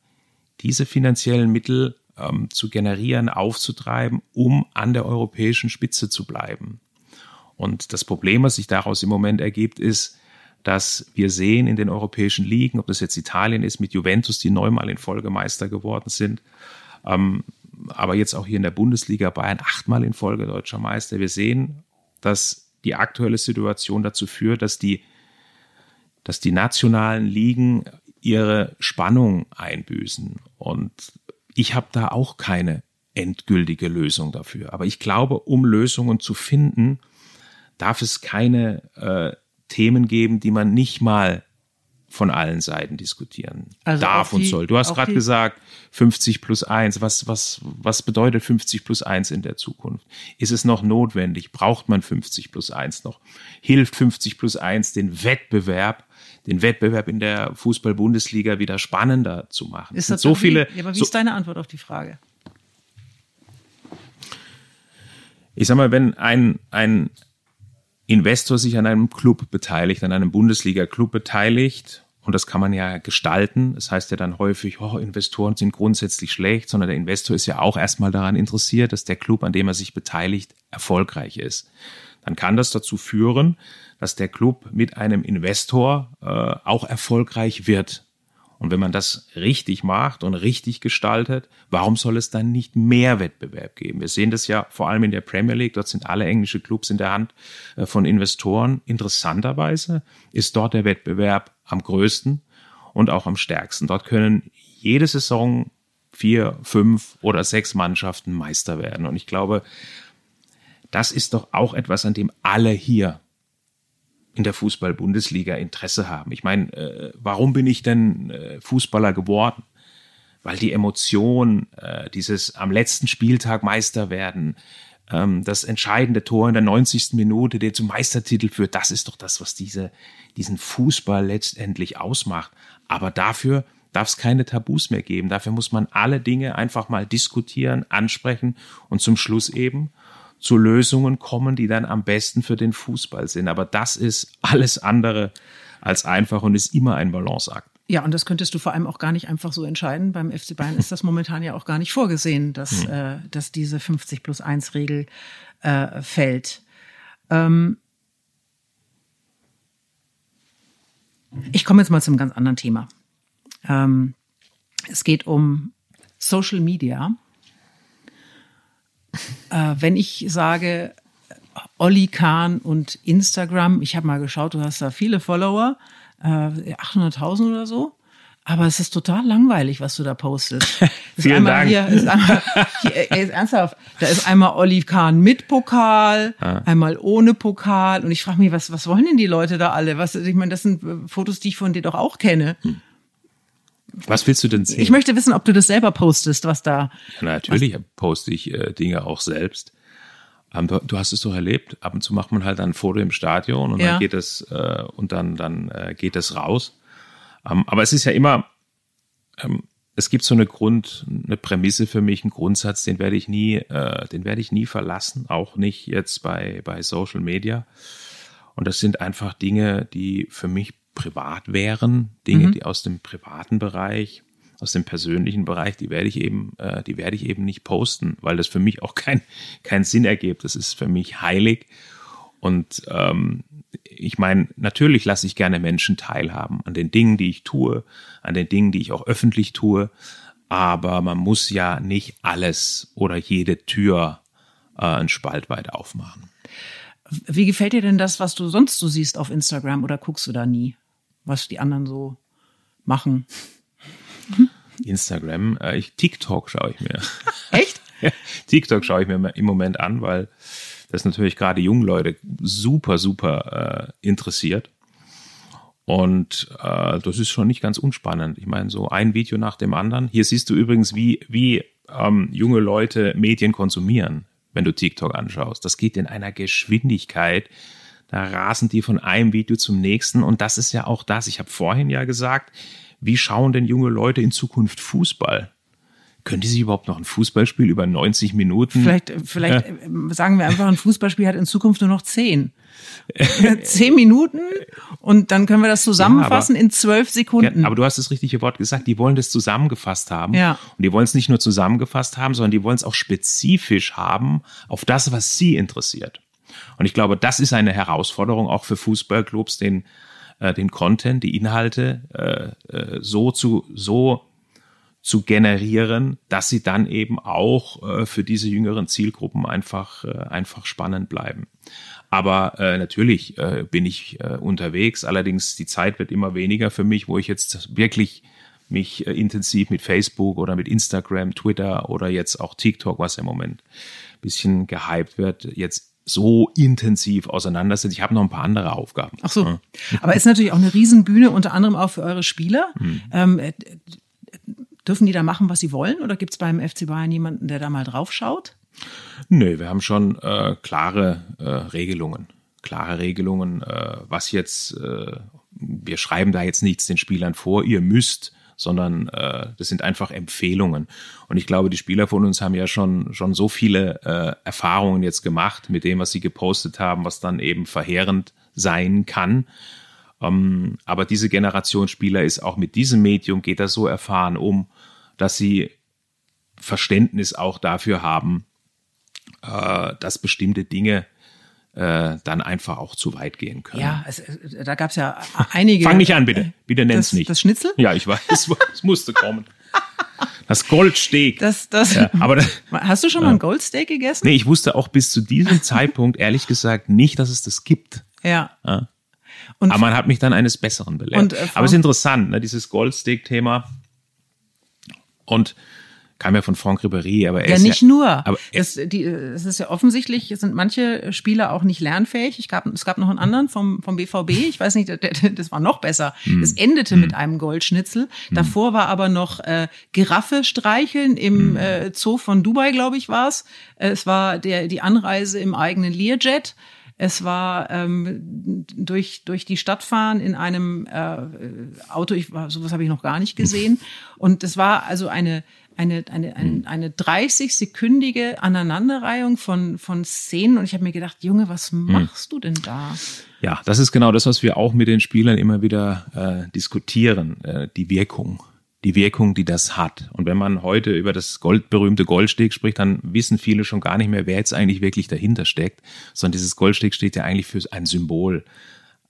diese finanziellen Mittel ähm, zu generieren, aufzutreiben, um an der europäischen Spitze zu bleiben. Und das Problem, was sich daraus im Moment ergibt, ist, dass wir sehen in den europäischen Ligen, ob das jetzt Italien ist mit Juventus, die neunmal in Folge Meister geworden sind, ähm, aber jetzt auch hier in der Bundesliga Bayern achtmal in Folge deutscher Meister. Wir sehen, dass die aktuelle Situation dazu führt, dass die, dass die nationalen Ligen ihre Spannung einbüßen. Und ich habe da auch keine endgültige Lösung dafür. Aber ich glaube, um Lösungen zu finden, darf es keine äh, Themen geben, die man nicht mal von allen Seiten diskutieren also darf und soll. Du hast gerade gesagt, 50 plus 1. Was, was, was bedeutet 50 plus 1 in der Zukunft? Ist es noch notwendig? Braucht man 50 plus 1 noch? Hilft 50 plus 1 den Wettbewerb, den Wettbewerb in der Fußball-Bundesliga wieder spannender zu machen? Ist das so viele. Wie, aber wie so, ist deine Antwort auf die Frage? Ich sag mal, wenn ein, ein Investor sich an einem Club beteiligt, an einem Bundesliga-Club beteiligt, und das kann man ja gestalten. Das heißt ja dann häufig, oh, Investoren sind grundsätzlich schlecht, sondern der Investor ist ja auch erstmal daran interessiert, dass der Club, an dem er sich beteiligt, erfolgreich ist. Dann kann das dazu führen, dass der Club mit einem Investor äh, auch erfolgreich wird. Und wenn man das richtig macht und richtig gestaltet, warum soll es dann nicht mehr Wettbewerb geben? Wir sehen das ja vor allem in der Premier League. Dort sind alle englische Clubs in der Hand äh, von Investoren. Interessanterweise ist dort der Wettbewerb am größten und auch am stärksten. Dort können jede Saison vier, fünf oder sechs Mannschaften Meister werden. Und ich glaube, das ist doch auch etwas, an dem alle hier in der Fußball-Bundesliga Interesse haben. Ich meine, äh, warum bin ich denn äh, Fußballer geworden? Weil die Emotion, äh, dieses am letzten Spieltag Meister werden, ähm, das entscheidende Tor in der 90. Minute, der zum Meistertitel führt, das ist doch das, was diese, diesen Fußball letztendlich ausmacht. Aber dafür darf es keine Tabus mehr geben. Dafür muss man alle Dinge einfach mal diskutieren, ansprechen und zum Schluss eben zu Lösungen kommen, die dann am besten für den Fußball sind. Aber das ist alles andere als einfach und ist immer ein Balanceakt. Ja, und das könntest du vor allem auch gar nicht einfach so entscheiden. Beim FC Bayern ist das momentan ja auch gar nicht vorgesehen, dass, hm. äh, dass diese 50 plus 1 Regel äh, fällt. Ähm ich komme jetzt mal zum ganz anderen Thema. Ähm, es geht um Social Media äh, wenn ich sage Olli Kahn und Instagram, ich habe mal geschaut, du hast da viele Follower, äh, 800.000 oder so. Aber es ist total langweilig, was du da postest. Vielen Dank. Hier, ist einmal, hier, ist ernsthaft, da ist einmal Olli Kahn mit Pokal, ah. einmal ohne Pokal. Und ich frage mich, was, was wollen denn die Leute da alle? Was, ich meine, das sind Fotos, die ich von dir doch auch kenne. Hm. Was willst du denn sehen? Ich möchte wissen, ob du das selber postest, was da. Ja, natürlich was? poste ich äh, Dinge auch selbst. Ähm, du, du, hast es doch erlebt. Ab und zu macht man halt ein Foto im Stadion und ja. dann geht es äh, und dann dann äh, geht es raus. Ähm, aber es ist ja immer, ähm, es gibt so eine Grund, eine Prämisse für mich, einen Grundsatz, den werde ich nie, äh, den werde ich nie verlassen, auch nicht jetzt bei bei Social Media. Und das sind einfach Dinge, die für mich privat wären, Dinge, mhm. die aus dem privaten Bereich, aus dem persönlichen Bereich, die werde ich eben, äh, die werde ich eben nicht posten, weil das für mich auch kein, keinen Sinn ergibt. Das ist für mich heilig. Und ähm, ich meine, natürlich lasse ich gerne Menschen teilhaben an den Dingen, die ich tue, an den Dingen, die ich auch öffentlich tue. Aber man muss ja nicht alles oder jede Tür äh, einen Spalt weit aufmachen. Wie gefällt dir denn das, was du sonst so siehst auf Instagram oder guckst du da nie? Was die anderen so machen. Instagram, äh, ich, TikTok schaue ich mir. Echt? TikTok schaue ich mir im Moment an, weil das natürlich gerade junge Leute super, super äh, interessiert. Und äh, das ist schon nicht ganz unspannend. Ich meine, so ein Video nach dem anderen. Hier siehst du übrigens, wie, wie ähm, junge Leute Medien konsumieren, wenn du TikTok anschaust. Das geht in einer Geschwindigkeit, da rasen die von einem Video zum nächsten. Und das ist ja auch das. Ich habe vorhin ja gesagt, wie schauen denn junge Leute in Zukunft Fußball? Können die sich überhaupt noch ein Fußballspiel über 90 Minuten? Vielleicht, vielleicht ja. Äh, sagen wir einfach, ein Fußballspiel hat in Zukunft nur noch 10. 10 Minuten und dann können wir das zusammenfassen ja, aber, in 12 Sekunden. Ja, aber du hast das richtige Wort gesagt, die wollen das zusammengefasst haben. Ja. Und die wollen es nicht nur zusammengefasst haben, sondern die wollen es auch spezifisch haben auf das, was sie interessiert. Und ich glaube, das ist eine Herausforderung auch für Fußballclubs, den, äh, den Content, die Inhalte äh, äh, so zu, so zu generieren, dass sie dann eben auch äh, für diese jüngeren Zielgruppen einfach, äh, einfach spannend bleiben. Aber äh, natürlich äh, bin ich äh, unterwegs, allerdings die Zeit wird immer weniger für mich, wo ich jetzt wirklich mich äh, intensiv mit Facebook oder mit Instagram, Twitter oder jetzt auch TikTok, was im Moment bisschen gehypt wird, jetzt so intensiv auseinandersetzt. Ich habe noch ein paar andere Aufgaben. Ach so. Ja. Aber ist natürlich auch eine Riesenbühne, unter anderem auch für eure Spieler. Hm. Ähm, äh, dürfen die da machen, was sie wollen? Oder gibt es beim FC Bayern jemanden, der da mal drauf schaut? Nö, wir haben schon äh, klare äh, Regelungen. Klare Regelungen, äh, was jetzt, äh, wir schreiben da jetzt nichts den Spielern vor, ihr müsst sondern äh, das sind einfach Empfehlungen. Und ich glaube, die Spieler von uns haben ja schon, schon so viele äh, Erfahrungen jetzt gemacht mit dem, was sie gepostet haben, was dann eben verheerend sein kann. Ähm, aber diese Generation Spieler ist auch mit diesem Medium, geht das so erfahren um, dass sie Verständnis auch dafür haben, äh, dass bestimmte Dinge äh, dann einfach auch zu weit gehen können. Ja, es, da gab es ja einige. Fang nicht an, bitte. Bitte nenn's das, nicht. Das Schnitzel? Ja, ich weiß, es musste kommen. Das Goldsteak. Das, das, ja, aber das, hast du schon mal ein Goldsteak gegessen? Nee, ich wusste auch bis zu diesem Zeitpunkt ehrlich gesagt nicht, dass es das gibt. Ja. ja. aber man hat mich dann eines Besseren belehrt. Und, äh, aber es ist interessant, ne, dieses Goldsteak-Thema. Und kam ja von Franck Ribéry, aber er ja, ist nicht ja, nur. Aber es, die, es ist ja offensichtlich, sind manche Spieler auch nicht lernfähig. Ich gab, es gab noch einen anderen vom, vom BVB, ich weiß nicht, der, der, das war noch besser. Hm. Es endete mit einem Goldschnitzel. Davor war aber noch äh, Giraffe streicheln im äh, Zoo von Dubai, glaube ich, war's. Es war der, die Anreise im eigenen Learjet. Es war ähm, durch, durch die Stadt fahren in einem äh, Auto, ich, sowas habe ich noch gar nicht gesehen. Und es war also eine, eine, eine, eine, eine 30-sekündige Aneinanderreihung von, von Szenen. Und ich habe mir gedacht, Junge, was machst du denn da? Ja, das ist genau das, was wir auch mit den Spielern immer wieder äh, diskutieren, äh, die Wirkung die Wirkung, die das hat. Und wenn man heute über das Gold, berühmte Goldsteg spricht, dann wissen viele schon gar nicht mehr, wer jetzt eigentlich wirklich dahinter steckt, sondern dieses Goldsteg steht ja eigentlich für ein Symbol.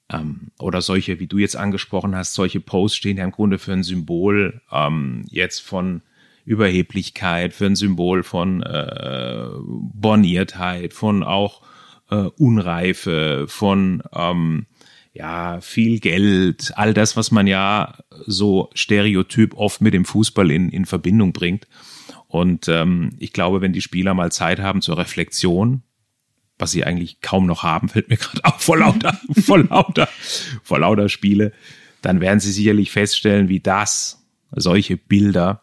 Ähm, oder solche, wie du jetzt angesprochen hast, solche Posts stehen ja im Grunde für ein Symbol ähm, jetzt von Überheblichkeit, für ein Symbol von äh, Borniertheit, von auch äh, Unreife, von ähm, ja, viel Geld, all das, was man ja so stereotyp oft mit dem Fußball in, in Verbindung bringt. Und ähm, ich glaube, wenn die Spieler mal Zeit haben zur Reflexion, was sie eigentlich kaum noch haben, fällt mir gerade auf, vor lauter, vor lauter, vor lauter Spiele, dann werden sie sicherlich feststellen, wie das, solche Bilder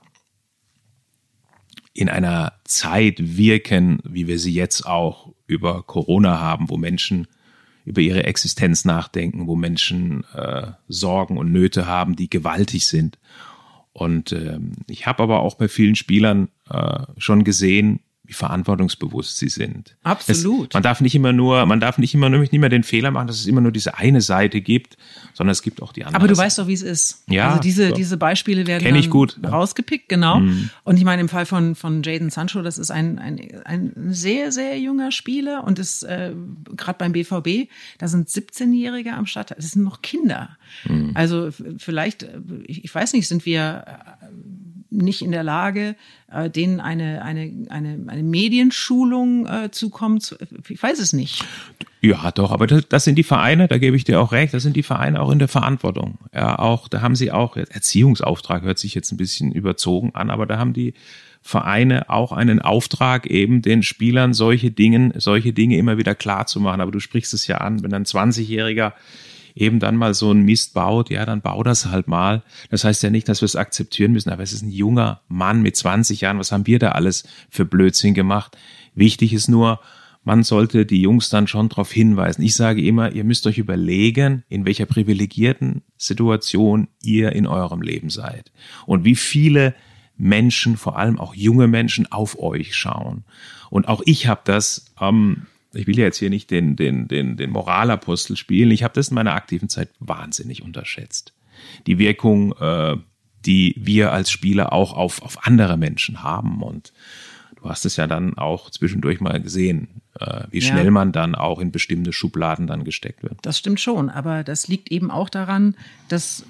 in einer Zeit wirken, wie wir sie jetzt auch über Corona haben, wo Menschen über ihre Existenz nachdenken, wo Menschen äh, Sorgen und Nöte haben, die gewaltig sind. Und ähm, ich habe aber auch bei vielen Spielern äh, schon gesehen, wie verantwortungsbewusst sie sind. Absolut. Es, man darf nicht immer nur, man darf nicht immer nur nicht mehr den Fehler machen, dass es immer nur diese eine Seite gibt, sondern es gibt auch die andere. Aber du Seite. weißt doch, wie es ist. Ja, also diese so. diese Beispiele werden Kenn ich gut, rausgepickt, genau. Mhm. Und ich meine im Fall von von Jaden Sancho, das ist ein ein, ein sehr sehr junger Spieler und ist äh, gerade beim BVB, da sind 17-Jährige am Start, das sind noch Kinder. Mhm. Also vielleicht, ich, ich weiß nicht, sind wir nicht in der Lage, äh, denen eine, eine, eine, eine Medienschulung äh, zukommen. Zu, ich weiß es nicht. Ja, doch, aber das, das sind die Vereine, da gebe ich dir auch recht, das sind die Vereine auch in der Verantwortung. Ja, auch, da haben sie auch, Erziehungsauftrag hört sich jetzt ein bisschen überzogen an, aber da haben die Vereine auch einen Auftrag, eben den Spielern solche Dinge, solche Dinge immer wieder klar zu machen. Aber du sprichst es ja an, wenn ein 20-Jähriger eben dann mal so ein Mist baut, ja, dann bau das halt mal. Das heißt ja nicht, dass wir es akzeptieren müssen, aber es ist ein junger Mann mit 20 Jahren. Was haben wir da alles für Blödsinn gemacht? Wichtig ist nur, man sollte die Jungs dann schon darauf hinweisen. Ich sage immer, ihr müsst euch überlegen, in welcher privilegierten Situation ihr in eurem Leben seid und wie viele Menschen, vor allem auch junge Menschen, auf euch schauen. Und auch ich habe das ähm, ich will ja jetzt hier nicht den, den, den, den Moralapostel spielen, ich habe das in meiner aktiven Zeit wahnsinnig unterschätzt. Die Wirkung, äh, die wir als Spieler auch auf, auf andere Menschen haben. Und du hast es ja dann auch zwischendurch mal gesehen, äh, wie schnell ja. man dann auch in bestimmte Schubladen dann gesteckt wird. Das stimmt schon, aber das liegt eben auch daran, dass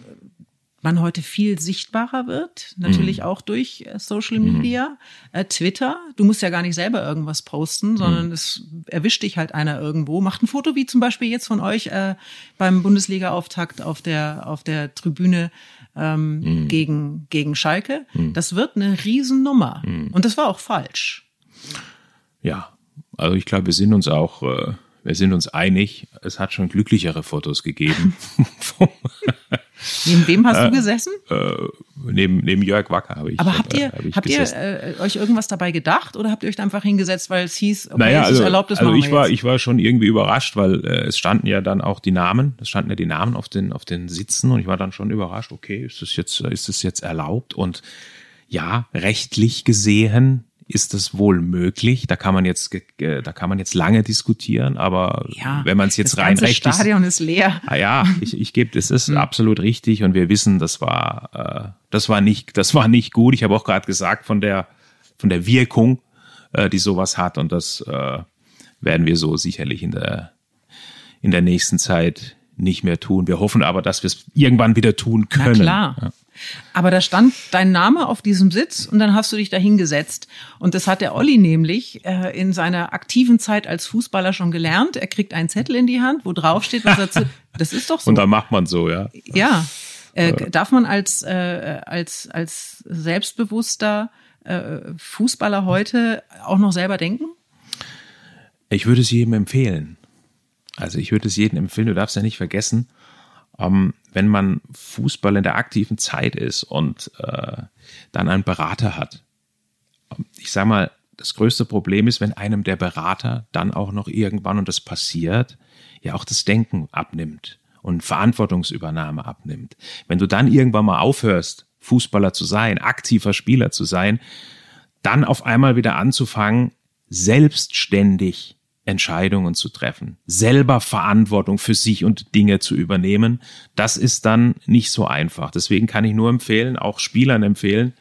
man heute viel sichtbarer wird, natürlich mhm. auch durch äh, Social Media, mhm. äh, Twitter. Du musst ja gar nicht selber irgendwas posten, sondern mhm. es erwischt dich halt einer irgendwo, macht ein Foto wie zum Beispiel jetzt von euch äh, beim Bundesliga-Auftakt auf der auf der Tribüne ähm, mhm. gegen gegen Schalke. Mhm. Das wird eine Riesennummer Mhm. und das war auch falsch. Ja, also ich glaube, wir sind uns auch äh, wir sind uns einig, es hat schon glücklichere Fotos gegeben. Neben wem hast du gesessen? Äh, neben, neben Jörg Wacker habe ich. Aber habt ihr, hab habt ihr äh, euch irgendwas dabei gedacht oder habt ihr euch einfach hingesetzt, weil es hieß, okay, naja, also, es ist erlaubt, das also ich war, ich war schon irgendwie überrascht, weil äh, es standen ja dann auch die Namen, es standen ja die Namen auf den, auf den Sitzen und ich war dann schon überrascht, okay, ist das jetzt, ist das jetzt erlaubt? Und ja, rechtlich gesehen ist das wohl möglich? Da kann man jetzt, da kann man jetzt lange diskutieren, aber ja, wenn man es jetzt rein rechtlich. Das Stadion ist leer. Ah ja, ich, ich gebe, das ist mhm. absolut richtig und wir wissen, das war, äh, das war nicht, das war nicht gut. Ich habe auch gerade gesagt von der, von der Wirkung, äh, die sowas hat und das äh, werden wir so sicherlich in der, in der nächsten Zeit nicht mehr tun. Wir hoffen aber, dass wir es irgendwann wieder tun können. Na klar. Ja. Aber da stand dein Name auf diesem Sitz und dann hast du dich da hingesetzt. Und das hat der Olli nämlich äh, in seiner aktiven Zeit als Fußballer schon gelernt. Er kriegt einen Zettel in die Hand, wo drauf steht, was er zu, das ist doch so. Und dann macht man so, ja. Ja. Äh, darf man als, äh, als, als selbstbewusster äh, Fußballer heute auch noch selber denken? Ich würde es jedem empfehlen. Also ich würde es jedem empfehlen, du darfst ja nicht vergessen, ähm, wenn man Fußball in der aktiven Zeit ist und äh, dann einen Berater hat. Ich sage mal, das größte Problem ist, wenn einem der Berater dann auch noch irgendwann, und das passiert, ja auch das Denken abnimmt und Verantwortungsübernahme abnimmt. Wenn du dann irgendwann mal aufhörst, Fußballer zu sein, aktiver Spieler zu sein, dann auf einmal wieder anzufangen, selbstständig Entscheidungen zu treffen, selber Verantwortung für sich und Dinge zu übernehmen, das ist dann nicht so einfach. Deswegen kann ich nur empfehlen, auch Spielern empfehlen,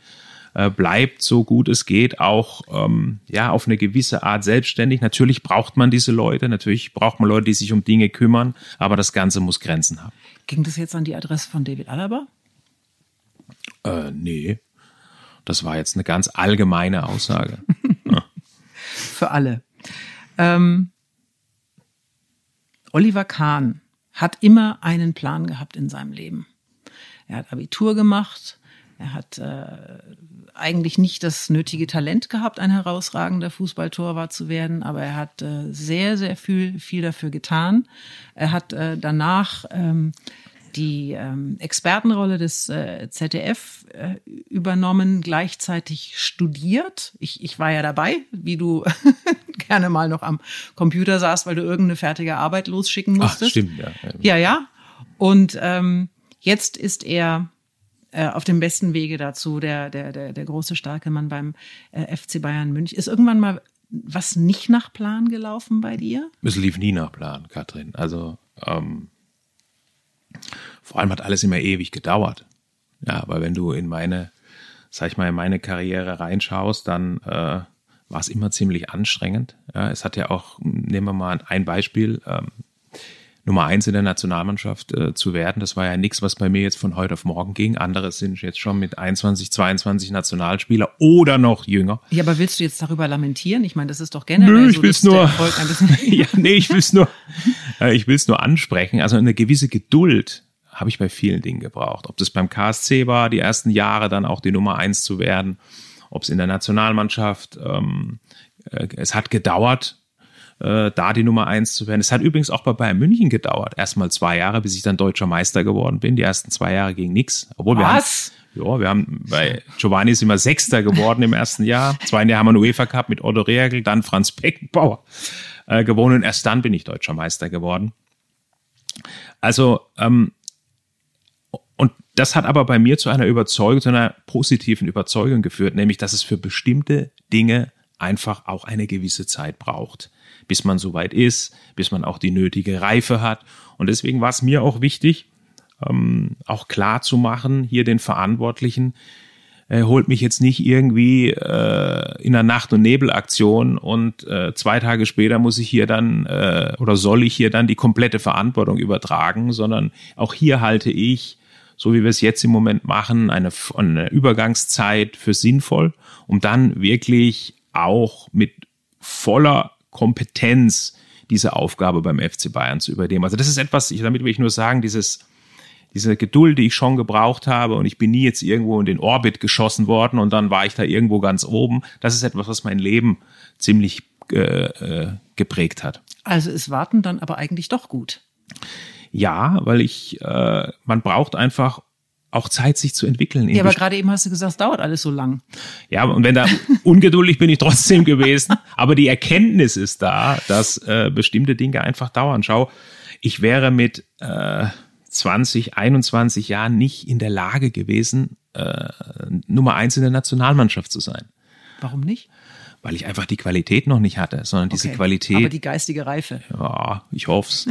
äh, bleibt so gut es geht auch ähm, ja auf eine gewisse Art selbstständig. Natürlich braucht man diese Leute, natürlich braucht man Leute, die sich um Dinge kümmern, aber das Ganze muss Grenzen haben. Ging das jetzt an die Adresse von David Alaba? Äh, nee, das war jetzt eine ganz allgemeine Aussage. Für alle. Ähm, Oliver Kahn hat immer einen Plan gehabt in seinem Leben. Er hat Abitur gemacht. Er hat äh, eigentlich nicht das nötige Talent gehabt, ein herausragender Fußballtorwart zu werden, aber er hat äh, sehr, sehr viel, viel dafür getan. Er hat äh, danach ähm, die ähm, Expertenrolle des äh, ZDF äh, übernommen, gleichzeitig studiert. Ich, ich war ja dabei, wie du gerne mal noch am Computer saßt, weil du irgendeine fertige Arbeit losschicken musstest. Ach, stimmt, ja. Ja, ja. Und ähm, jetzt ist er äh, auf dem besten Wege dazu, der, der, der, der große, starke Mann beim äh, FC Bayern München. Ist irgendwann mal was nicht nach Plan gelaufen bei dir? Es lief nie nach Plan, Katrin. Also ähm, vor allem hat alles immer ewig gedauert. Ja, weil wenn du in meine, sag ich mal, in meine Karriere reinschaust, dann äh, war es immer ziemlich anstrengend. Ja, es hat ja auch, nehmen wir mal ein Beispiel, ähm, Nummer eins in der Nationalmannschaft äh, zu werden. Das war ja nichts, was bei mir jetzt von heute auf morgen ging. Andere sind jetzt schon mit 21, 22 Nationalspieler oder noch jünger. Ja, aber willst du jetzt darüber lamentieren? Ich meine, das ist doch generell Nö, ich so, will's nur, ja, nee, ich will's nur, äh, ich will's nur ansprechen. Also eine gewisse Geduld habe ich bei vielen Dingen gebraucht. Ob das beim KSC war, die ersten Jahre dann auch die Nummer eins zu werden, ob es in der Nationalmannschaft, ähm, äh, es hat gedauert, äh, da die Nummer eins zu werden. Es hat übrigens auch bei Bayern München gedauert. Erstmal zwei Jahre, bis ich dann deutscher Meister geworden bin. Die ersten zwei Jahre ging nix. Obwohl Was? wir haben, ja, wir haben bei Giovanni ist immer Sechster geworden im ersten Jahr. Zwei Jahre haben wir einen UEFA Cup mit Otto Rehagel, dann Franz Beckenbauer äh, gewonnen und erst dann bin ich deutscher Meister geworden. Also ähm, und das hat aber bei mir zu einer Überzeugung, zu einer positiven Überzeugung geführt, nämlich, dass es für bestimmte Dinge einfach auch eine gewisse Zeit braucht, bis man soweit ist, bis man auch die nötige Reife hat. Und deswegen war es mir auch wichtig, ähm, auch klar zu machen, hier den Verantwortlichen, äh, holt mich jetzt nicht irgendwie äh, in einer Nacht- und Nebelaktion und äh, zwei Tage später muss ich hier dann äh, oder soll ich hier dann die komplette Verantwortung übertragen, sondern auch hier halte ich so wie wir es jetzt im Moment machen, eine, eine Übergangszeit für sinnvoll, um dann wirklich auch mit voller Kompetenz diese Aufgabe beim FC Bayern zu übernehmen. Also das ist etwas, ich, damit will ich nur sagen, dieses, diese Geduld, die ich schon gebraucht habe und ich bin nie jetzt irgendwo in den Orbit geschossen worden und dann war ich da irgendwo ganz oben. Das ist etwas, was mein Leben ziemlich äh, äh, geprägt hat. Also ist Warten dann aber eigentlich doch gut. Ja, weil ich, äh, man braucht einfach auch Zeit, sich zu entwickeln. Ja, aber gerade eben hast du gesagt, es dauert alles so lang. Ja, und wenn da ungeduldig bin ich trotzdem gewesen. Aber die Erkenntnis ist da, dass äh, bestimmte Dinge einfach dauern. Schau, ich wäre mit äh, 20, 21 Jahren nicht in der Lage gewesen, äh, Nummer eins in der Nationalmannschaft zu sein. Warum nicht? Weil ich einfach die Qualität noch nicht hatte, sondern diese okay, Qualität. Aber die geistige Reife. Ja, ich hoff's.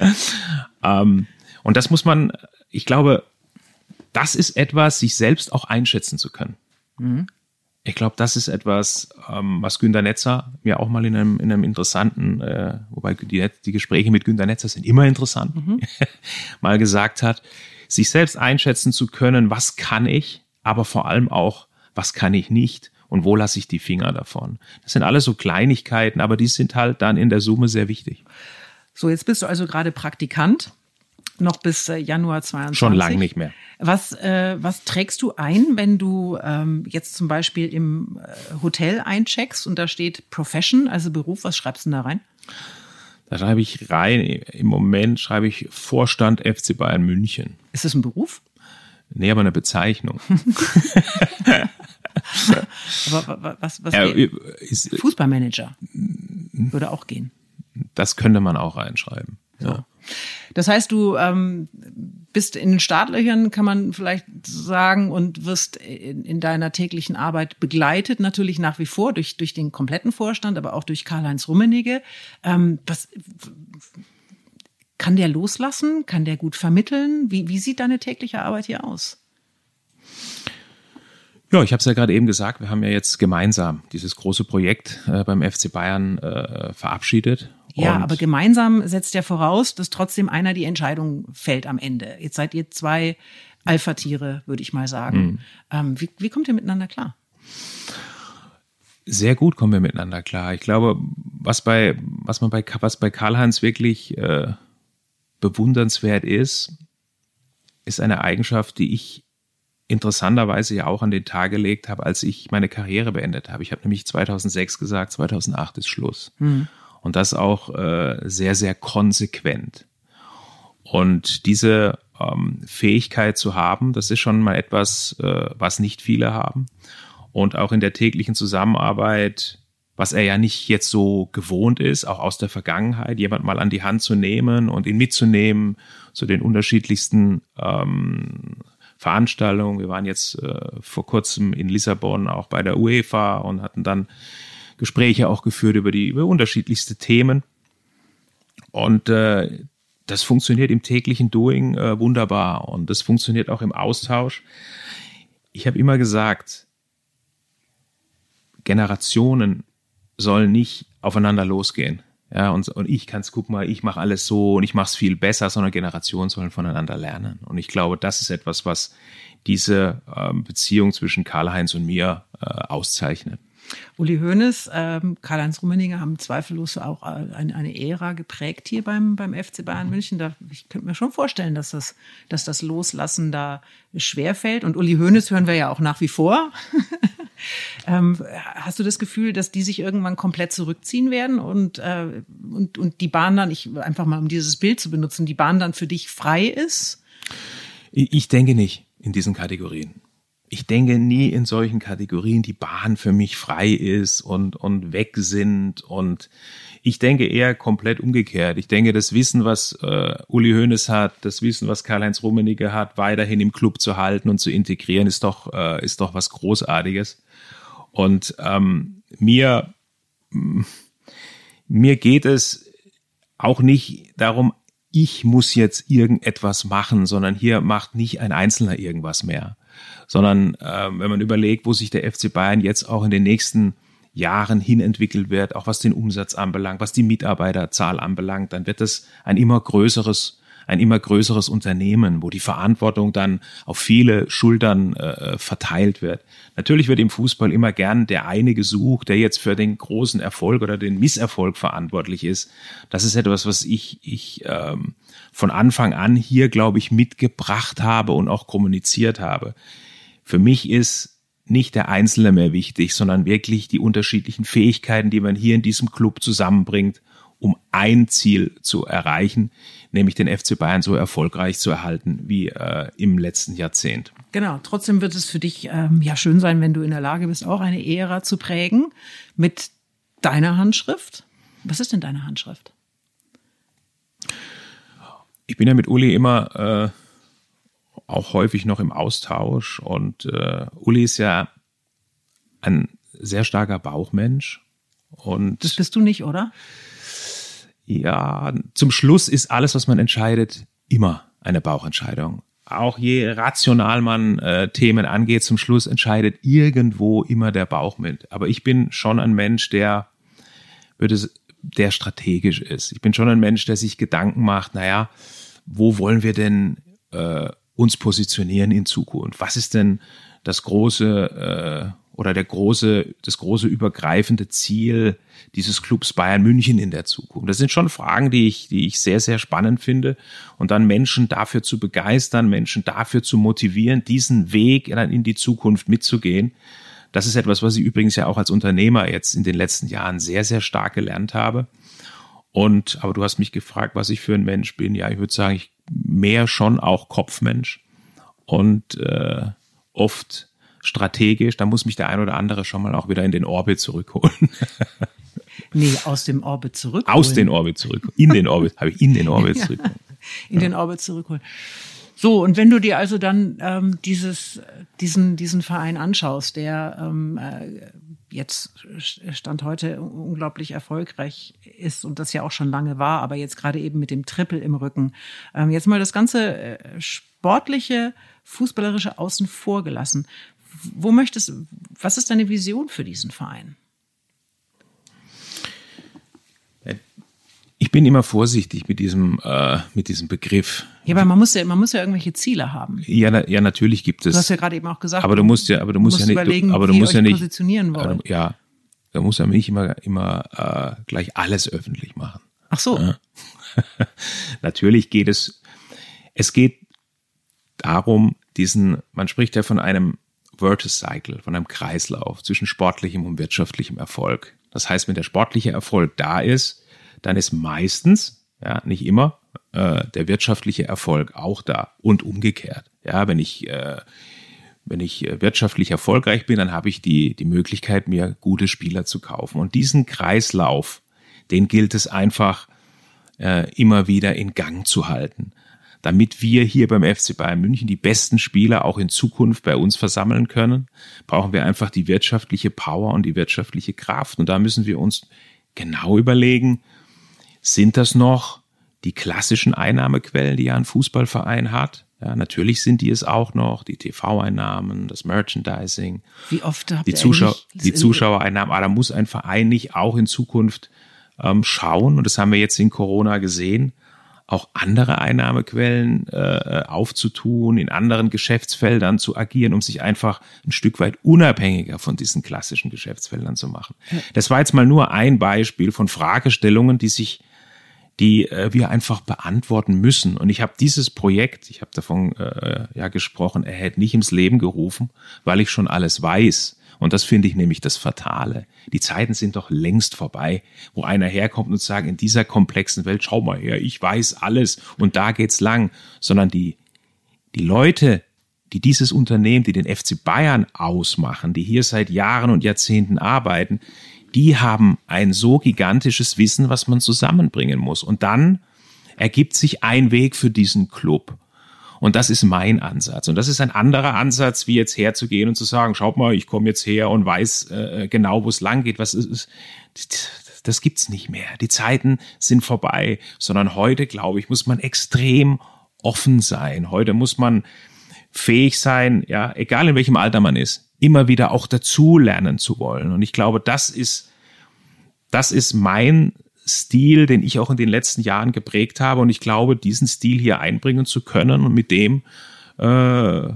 ähm, und das muss man, ich glaube, das ist etwas, sich selbst auch einschätzen zu können. Mhm. Ich glaube, das ist etwas, ähm, was Günter Netzer mir auch mal in einem, in einem interessanten, äh, wobei die, die Gespräche mit Günter Netzer sind immer interessant, mhm. mal gesagt hat, sich selbst einschätzen zu können, was kann ich, aber vor allem auch, was kann ich nicht und wo lasse ich die Finger davon. Das sind alles so Kleinigkeiten, aber die sind halt dann in der Summe sehr wichtig. So, jetzt bist du also gerade Praktikant noch bis äh, Januar 22. Schon lang nicht mehr. Was, äh, was trägst du ein, wenn du ähm, jetzt zum Beispiel im äh, Hotel eincheckst und da steht Profession, also Beruf, was schreibst du da rein? Da schreibe ich rein, im Moment schreibe ich Vorstand FC Bayern München. Ist das ein Beruf? Nee, aber eine Bezeichnung. aber was, was ja, ist, Fußballmanager würde auch gehen. Das könnte man auch reinschreiben. So. Ja. Das heißt, du ähm, bist in den Startlöchern, kann man vielleicht sagen, und wirst in, in, deiner täglichen Arbeit begleitet, natürlich nach wie vor durch, durch den kompletten Vorstand, aber auch durch Karl-Heinz Rummenigge. Ähm, was, kann der loslassen? Kann der gut vermitteln? Wie, wie sieht deine tägliche Arbeit hier aus? Ja, ich habe es ja gerade eben gesagt, wir haben ja jetzt gemeinsam dieses große Projekt äh, beim FC Bayern äh, verabschiedet ja, aber gemeinsam setzt ja voraus, dass trotzdem einer die Entscheidung fällt am Ende. Jetzt seid ihr zwei Alpha-Tiere, würde ich mal sagen. Mhm. Ähm, wie, wie kommt ihr miteinander klar? Sehr gut kommen wir miteinander klar. Ich glaube, was bei, was man bei, was bei Karl-Heinz wirklich äh, bewundernswert ist, ist eine Eigenschaft, die ich interessanterweise ja auch an den Tag gelegt habe, als ich meine Karriere beendet habe. Ich habe nämlich 2006 gesagt, 2008 ist Schluss. Mhm. Und das auch äh, sehr, sehr konsequent. Und diese ähm, Fähigkeit zu haben, das ist schon mal etwas, äh, was nicht viele haben. Und auch in der täglichen Zusammenarbeit, was er ja nicht jetzt so gewohnt ist, auch aus der Vergangenheit, jemand mal an die Hand zu nehmen und ihn mitzunehmen zu den unterschiedlichsten ähm, Veranstaltungen. Wir waren jetzt äh, vor kurzem in Lissabon auch bei der UEFA und hatten dann Gespräche auch geführt über die über unterschiedlichste Themen. Und äh, das funktioniert im täglichen Doing äh, wunderbar und das funktioniert auch im Austausch. Ich habe immer gesagt, Generationen sollen nicht aufeinander losgehen. Ja, und, und ich kann's, guck mal, ich mache alles so und ich mache es viel besser, sondern Generationen sollen voneinander lernen. Und ich glaube, das ist etwas, was diese ähm, Beziehung zwischen Karl-Heinz und mir äh, auszeichnet. Uli Hoeneß, ähm, Karl-Heinz Rummenigge haben zweifellos auch eine, eine Ära geprägt hier beim, beim FC Bayern München. Da, ich könnte mir schon vorstellen, dass das, dass das Loslassen da schwerfällt. Und Uli Hoeneß hören wir ja auch nach wie vor. ähm, hast du das Gefühl, dass die sich irgendwann komplett zurückziehen werden und, äh, und, und die Bahn dann, ich einfach mal um dieses Bild zu benutzen, die Bahn dann für dich frei ist? Ich denke nicht in diesen Kategorien ich denke nie in solchen Kategorien, die Bahn für mich frei ist und, und weg sind. Und ich denke eher komplett umgekehrt. Ich denke, das Wissen, was äh, Uli Hoeneß hat, das Wissen, was Karl-Heinz Rummenigge hat, weiterhin im Club zu halten und zu integrieren, ist doch, äh, ist doch was Großartiges. Und ähm, mir, mir geht es auch nicht darum, ich muss jetzt irgendetwas machen, sondern hier macht nicht ein Einzelner irgendwas mehr. Sondern äh, wenn man überlegt, wo sich der FC Bayern jetzt auch in den nächsten Jahren hin entwickelt wird, auch was den Umsatz anbelangt, was die Mitarbeiterzahl anbelangt, dann wird es ein immer größeres ein immer größeres Unternehmen, wo die Verantwortung dann auf viele Schultern äh, verteilt wird. Natürlich wird im Fußball immer gern der eine gesucht, der jetzt für den großen Erfolg oder den Misserfolg verantwortlich ist. Das ist etwas, was ich, ich ähm, von Anfang an hier, glaube ich, mitgebracht habe und auch kommuniziert habe. Für mich ist nicht der Einzelne mehr wichtig, sondern wirklich die unterschiedlichen Fähigkeiten, die man hier in diesem Club zusammenbringt, um ein Ziel zu erreichen, nämlich den FC Bayern so erfolgreich zu erhalten wie äh, im letzten Jahrzehnt. Genau, trotzdem wird es für dich ähm, ja schön sein, wenn du in der Lage bist, auch eine Ära zu prägen mit deiner Handschrift. Was ist denn deine Handschrift? Ich bin ja mit Uli immer äh, auch häufig noch im Austausch und äh, Uli ist ja ein sehr starker Bauchmensch. Und das bist du nicht, oder? Ja, zum Schluss ist alles, was man entscheidet, immer eine Bauchentscheidung. Auch je rational man äh, Themen angeht, zum Schluss entscheidet irgendwo immer der Bauch mit. Aber ich bin schon ein Mensch, der würde, der strategisch ist. Ich bin schon ein Mensch, der sich Gedanken macht, naja, wo wollen wir denn äh, uns positionieren in Zukunft? Was ist denn das große äh, oder der große, das große übergreifende Ziel dieses Clubs Bayern München in der Zukunft? Das sind schon Fragen, die ich, die ich sehr, sehr spannend finde. Und dann Menschen dafür zu begeistern, Menschen dafür zu motivieren, diesen Weg dann in die Zukunft mitzugehen. Das ist etwas, was ich übrigens ja auch als Unternehmer jetzt in den letzten Jahren sehr, sehr stark gelernt habe. Und, aber du hast mich gefragt, was ich für ein Mensch bin. Ja, ich würde sagen, ich mehr schon auch Kopfmensch und äh, oft strategisch, da muss mich der ein oder andere schon mal auch wieder in den Orbit zurückholen. nee, aus dem Orbit zurückholen. Aus den Orbit zurückholen. In den Orbit, habe ich in den Orbit zurückholen. in den Orbit zurückholen. So, und wenn du dir also dann ähm, dieses, diesen, diesen Verein anschaust, der ähm, äh, jetzt Stand heute unglaublich erfolgreich ist und das ja auch schon lange war, aber jetzt gerade eben mit dem Triple im Rücken. Ähm, jetzt mal das ganze äh, sportliche, fußballerische außen vor gelassen wo möchtest, was ist deine Vision für diesen Verein? Ich bin immer vorsichtig mit diesem, äh, mit diesem Begriff. Ja, aber man muss ja, man muss ja irgendwelche Ziele haben. Ja, na, ja, natürlich gibt es. Du hast ja gerade eben auch gesagt. Aber du musst ja, aber du musst, musst ja nicht, überlegen, aber du musst ja nicht positionieren wollen. Ja, da muss ja nicht immer, immer äh, gleich alles öffentlich machen. Ach so. Ja. natürlich geht es, es geht darum, diesen, man spricht ja von einem Cycle, von einem Kreislauf zwischen sportlichem und wirtschaftlichem Erfolg. Das heißt, wenn der sportliche Erfolg da ist, dann ist meistens, ja, nicht immer, äh, der wirtschaftliche Erfolg auch da und umgekehrt. Ja, wenn ich, äh, wenn ich äh, wirtschaftlich erfolgreich bin, dann habe ich die, die Möglichkeit, mir gute Spieler zu kaufen. Und diesen Kreislauf, den gilt es einfach äh, immer wieder in Gang zu halten damit wir hier beim FC Bayern München die besten Spieler auch in Zukunft bei uns versammeln können, brauchen wir einfach die wirtschaftliche Power und die wirtschaftliche Kraft. Und da müssen wir uns genau überlegen, sind das noch die klassischen Einnahmequellen, die ja ein Fußballverein hat? Ja, natürlich sind die es auch noch, die TV-Einnahmen, das Merchandising, Wie oft habt die, Zuschauer, die Zuschauereinnahmen. Aber da muss ein Verein nicht auch in Zukunft ähm, schauen, und das haben wir jetzt in Corona gesehen, auch andere Einnahmequellen äh, aufzutun, in anderen Geschäftsfeldern zu agieren, um sich einfach ein Stück weit unabhängiger von diesen klassischen Geschäftsfeldern zu machen. Das war jetzt mal nur ein Beispiel von Fragestellungen, die sich die äh, wir einfach beantworten müssen. Und ich habe dieses Projekt, ich habe davon äh, ja gesprochen, er hätte nicht ins Leben gerufen, weil ich schon alles weiß. Und das finde ich nämlich das Fatale. Die Zeiten sind doch längst vorbei, wo einer herkommt und sagt, in dieser komplexen Welt, schau mal her, ich weiß alles und da geht's lang. Sondern die, die Leute, die dieses Unternehmen, die den FC Bayern ausmachen, die hier seit Jahren und Jahrzehnten arbeiten, die haben ein so gigantisches Wissen, was man zusammenbringen muss. Und dann ergibt sich ein Weg für diesen Club. Und das ist mein Ansatz. Und das ist ein anderer Ansatz, wie jetzt herzugehen und zu sagen, schaut mal, ich komme jetzt her und weiß äh, genau, wo es lang geht. Was ist, das gibt's nicht mehr. Die Zeiten sind vorbei, sondern heute, glaube ich, muss man extrem offen sein. Heute muss man fähig sein, ja, egal in welchem Alter man ist, immer wieder auch dazu lernen zu wollen. Und ich glaube, das ist, das ist mein Stil, den ich auch in den letzten Jahren geprägt habe. Und ich glaube, diesen Stil hier einbringen zu können und mit dem äh,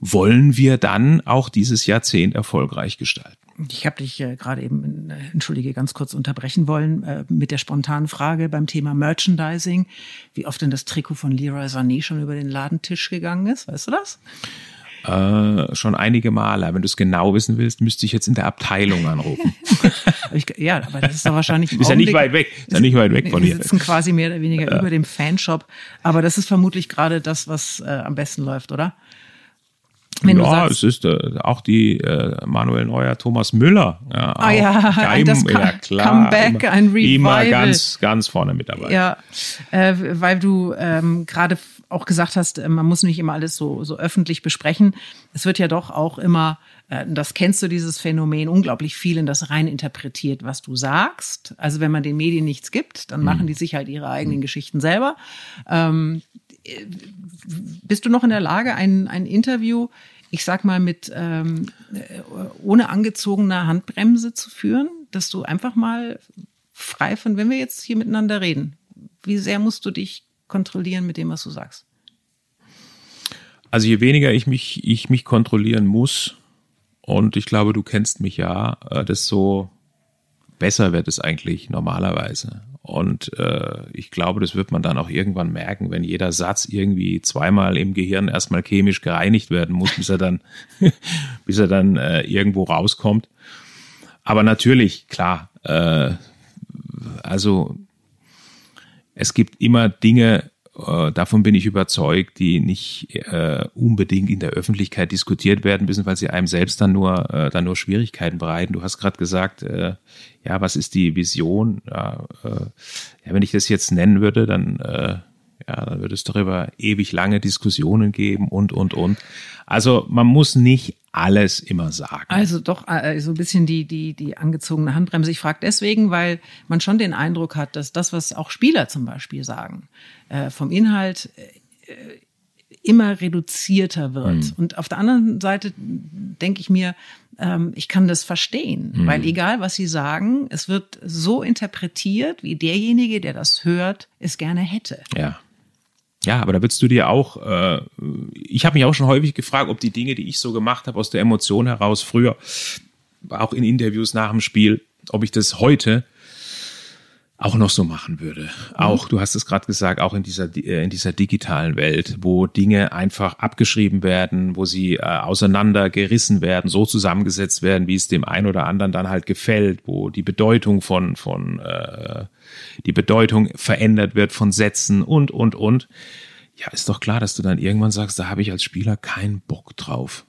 wollen wir dann auch dieses Jahrzehnt erfolgreich gestalten. Ich habe dich äh, gerade eben, äh, entschuldige, ganz kurz unterbrechen wollen äh, mit der spontanen Frage beim Thema Merchandising, wie oft denn das Trikot von Leroy Sané schon über den Ladentisch gegangen ist, weißt du das? Äh, schon einige Male. Wenn du es genau wissen willst, müsste ich jetzt in der Abteilung anrufen. ja, aber das ist doch wahrscheinlich. ist ja nicht weit weg. Ist ja nicht weit weg von hier. Wir sitzen quasi mehr oder weniger ja. über dem Fanshop. Aber das ist vermutlich gerade das, was äh, am besten läuft, oder? Wenn ja, es ist äh, auch die äh, Manuel Neuer, Thomas Müller. Ja, ah ja, Geim, das ja klar, Comeback, immer, ein Revival. Immer ganz, ganz vorne mit dabei. Ja, äh, weil du ähm, gerade auch gesagt hast, äh, man muss nicht immer alles so, so öffentlich besprechen. Es wird ja doch auch immer, äh, das kennst du, dieses Phänomen, unglaublich viel in das rein interpretiert, was du sagst. Also wenn man den Medien nichts gibt, dann mhm. machen die sich halt ihre eigenen mhm. Geschichten selber. Ähm, bist du noch in der Lage, ein, ein Interview, ich sag mal, mit ähm, ohne angezogener Handbremse zu führen, dass du einfach mal frei von, wenn wir jetzt hier miteinander reden, wie sehr musst du dich kontrollieren mit dem, was du sagst? Also je weniger ich mich, ich mich kontrollieren muss, und ich glaube, du kennst mich ja, äh, desto besser wird es eigentlich normalerweise. Und äh, ich glaube, das wird man dann auch irgendwann merken, wenn jeder Satz irgendwie zweimal im Gehirn erstmal chemisch gereinigt werden muss, bis er dann, bis er dann äh, irgendwo rauskommt. Aber natürlich, klar, äh, also es gibt immer Dinge, äh, davon bin ich überzeugt, die nicht äh, unbedingt in der Öffentlichkeit diskutiert werden müssen, weil sie einem selbst dann nur, äh, dann nur Schwierigkeiten bereiten. Du hast gerade gesagt, äh, ja, was ist die Vision? Ja, äh, ja, wenn ich das jetzt nennen würde, dann, ja, dann würde es darüber ewig lange Diskussionen geben und, und, und. Also man muss nicht alles immer sagen. Also doch äh, so ein bisschen die, die, die angezogene Handbremse. Ich frage deswegen, weil man schon den Eindruck hat, dass das, was auch Spieler zum Beispiel sagen, äh, vom Inhalt äh, immer reduzierter wird. Mhm. Und auf der anderen Seite denke ich mir, ähm, ich kann das verstehen, mhm. weil egal was sie sagen, es wird so interpretiert, wie derjenige, der das hört, es gerne hätte. Ja. Ja, aber da würdest du dir auch, äh, ich habe mich auch schon häufig gefragt, ob die Dinge, die ich so gemacht habe aus der Emotion heraus früher, auch in Interviews nach dem Spiel, ob ich das heute auch noch so machen würde. Auch, du hast es gerade gesagt, auch in dieser, äh, in dieser digitalen Welt, wo Dinge einfach abgeschrieben werden, wo sie äh, auseinandergerissen werden, so zusammengesetzt werden, wie es dem einen oder anderen dann halt gefällt, wo die Bedeutung von, von äh, die Bedeutung verändert wird von Sätzen und, und, und. Ja, ist doch klar, dass du dann irgendwann sagst, da habe ich als Spieler keinen Bock drauf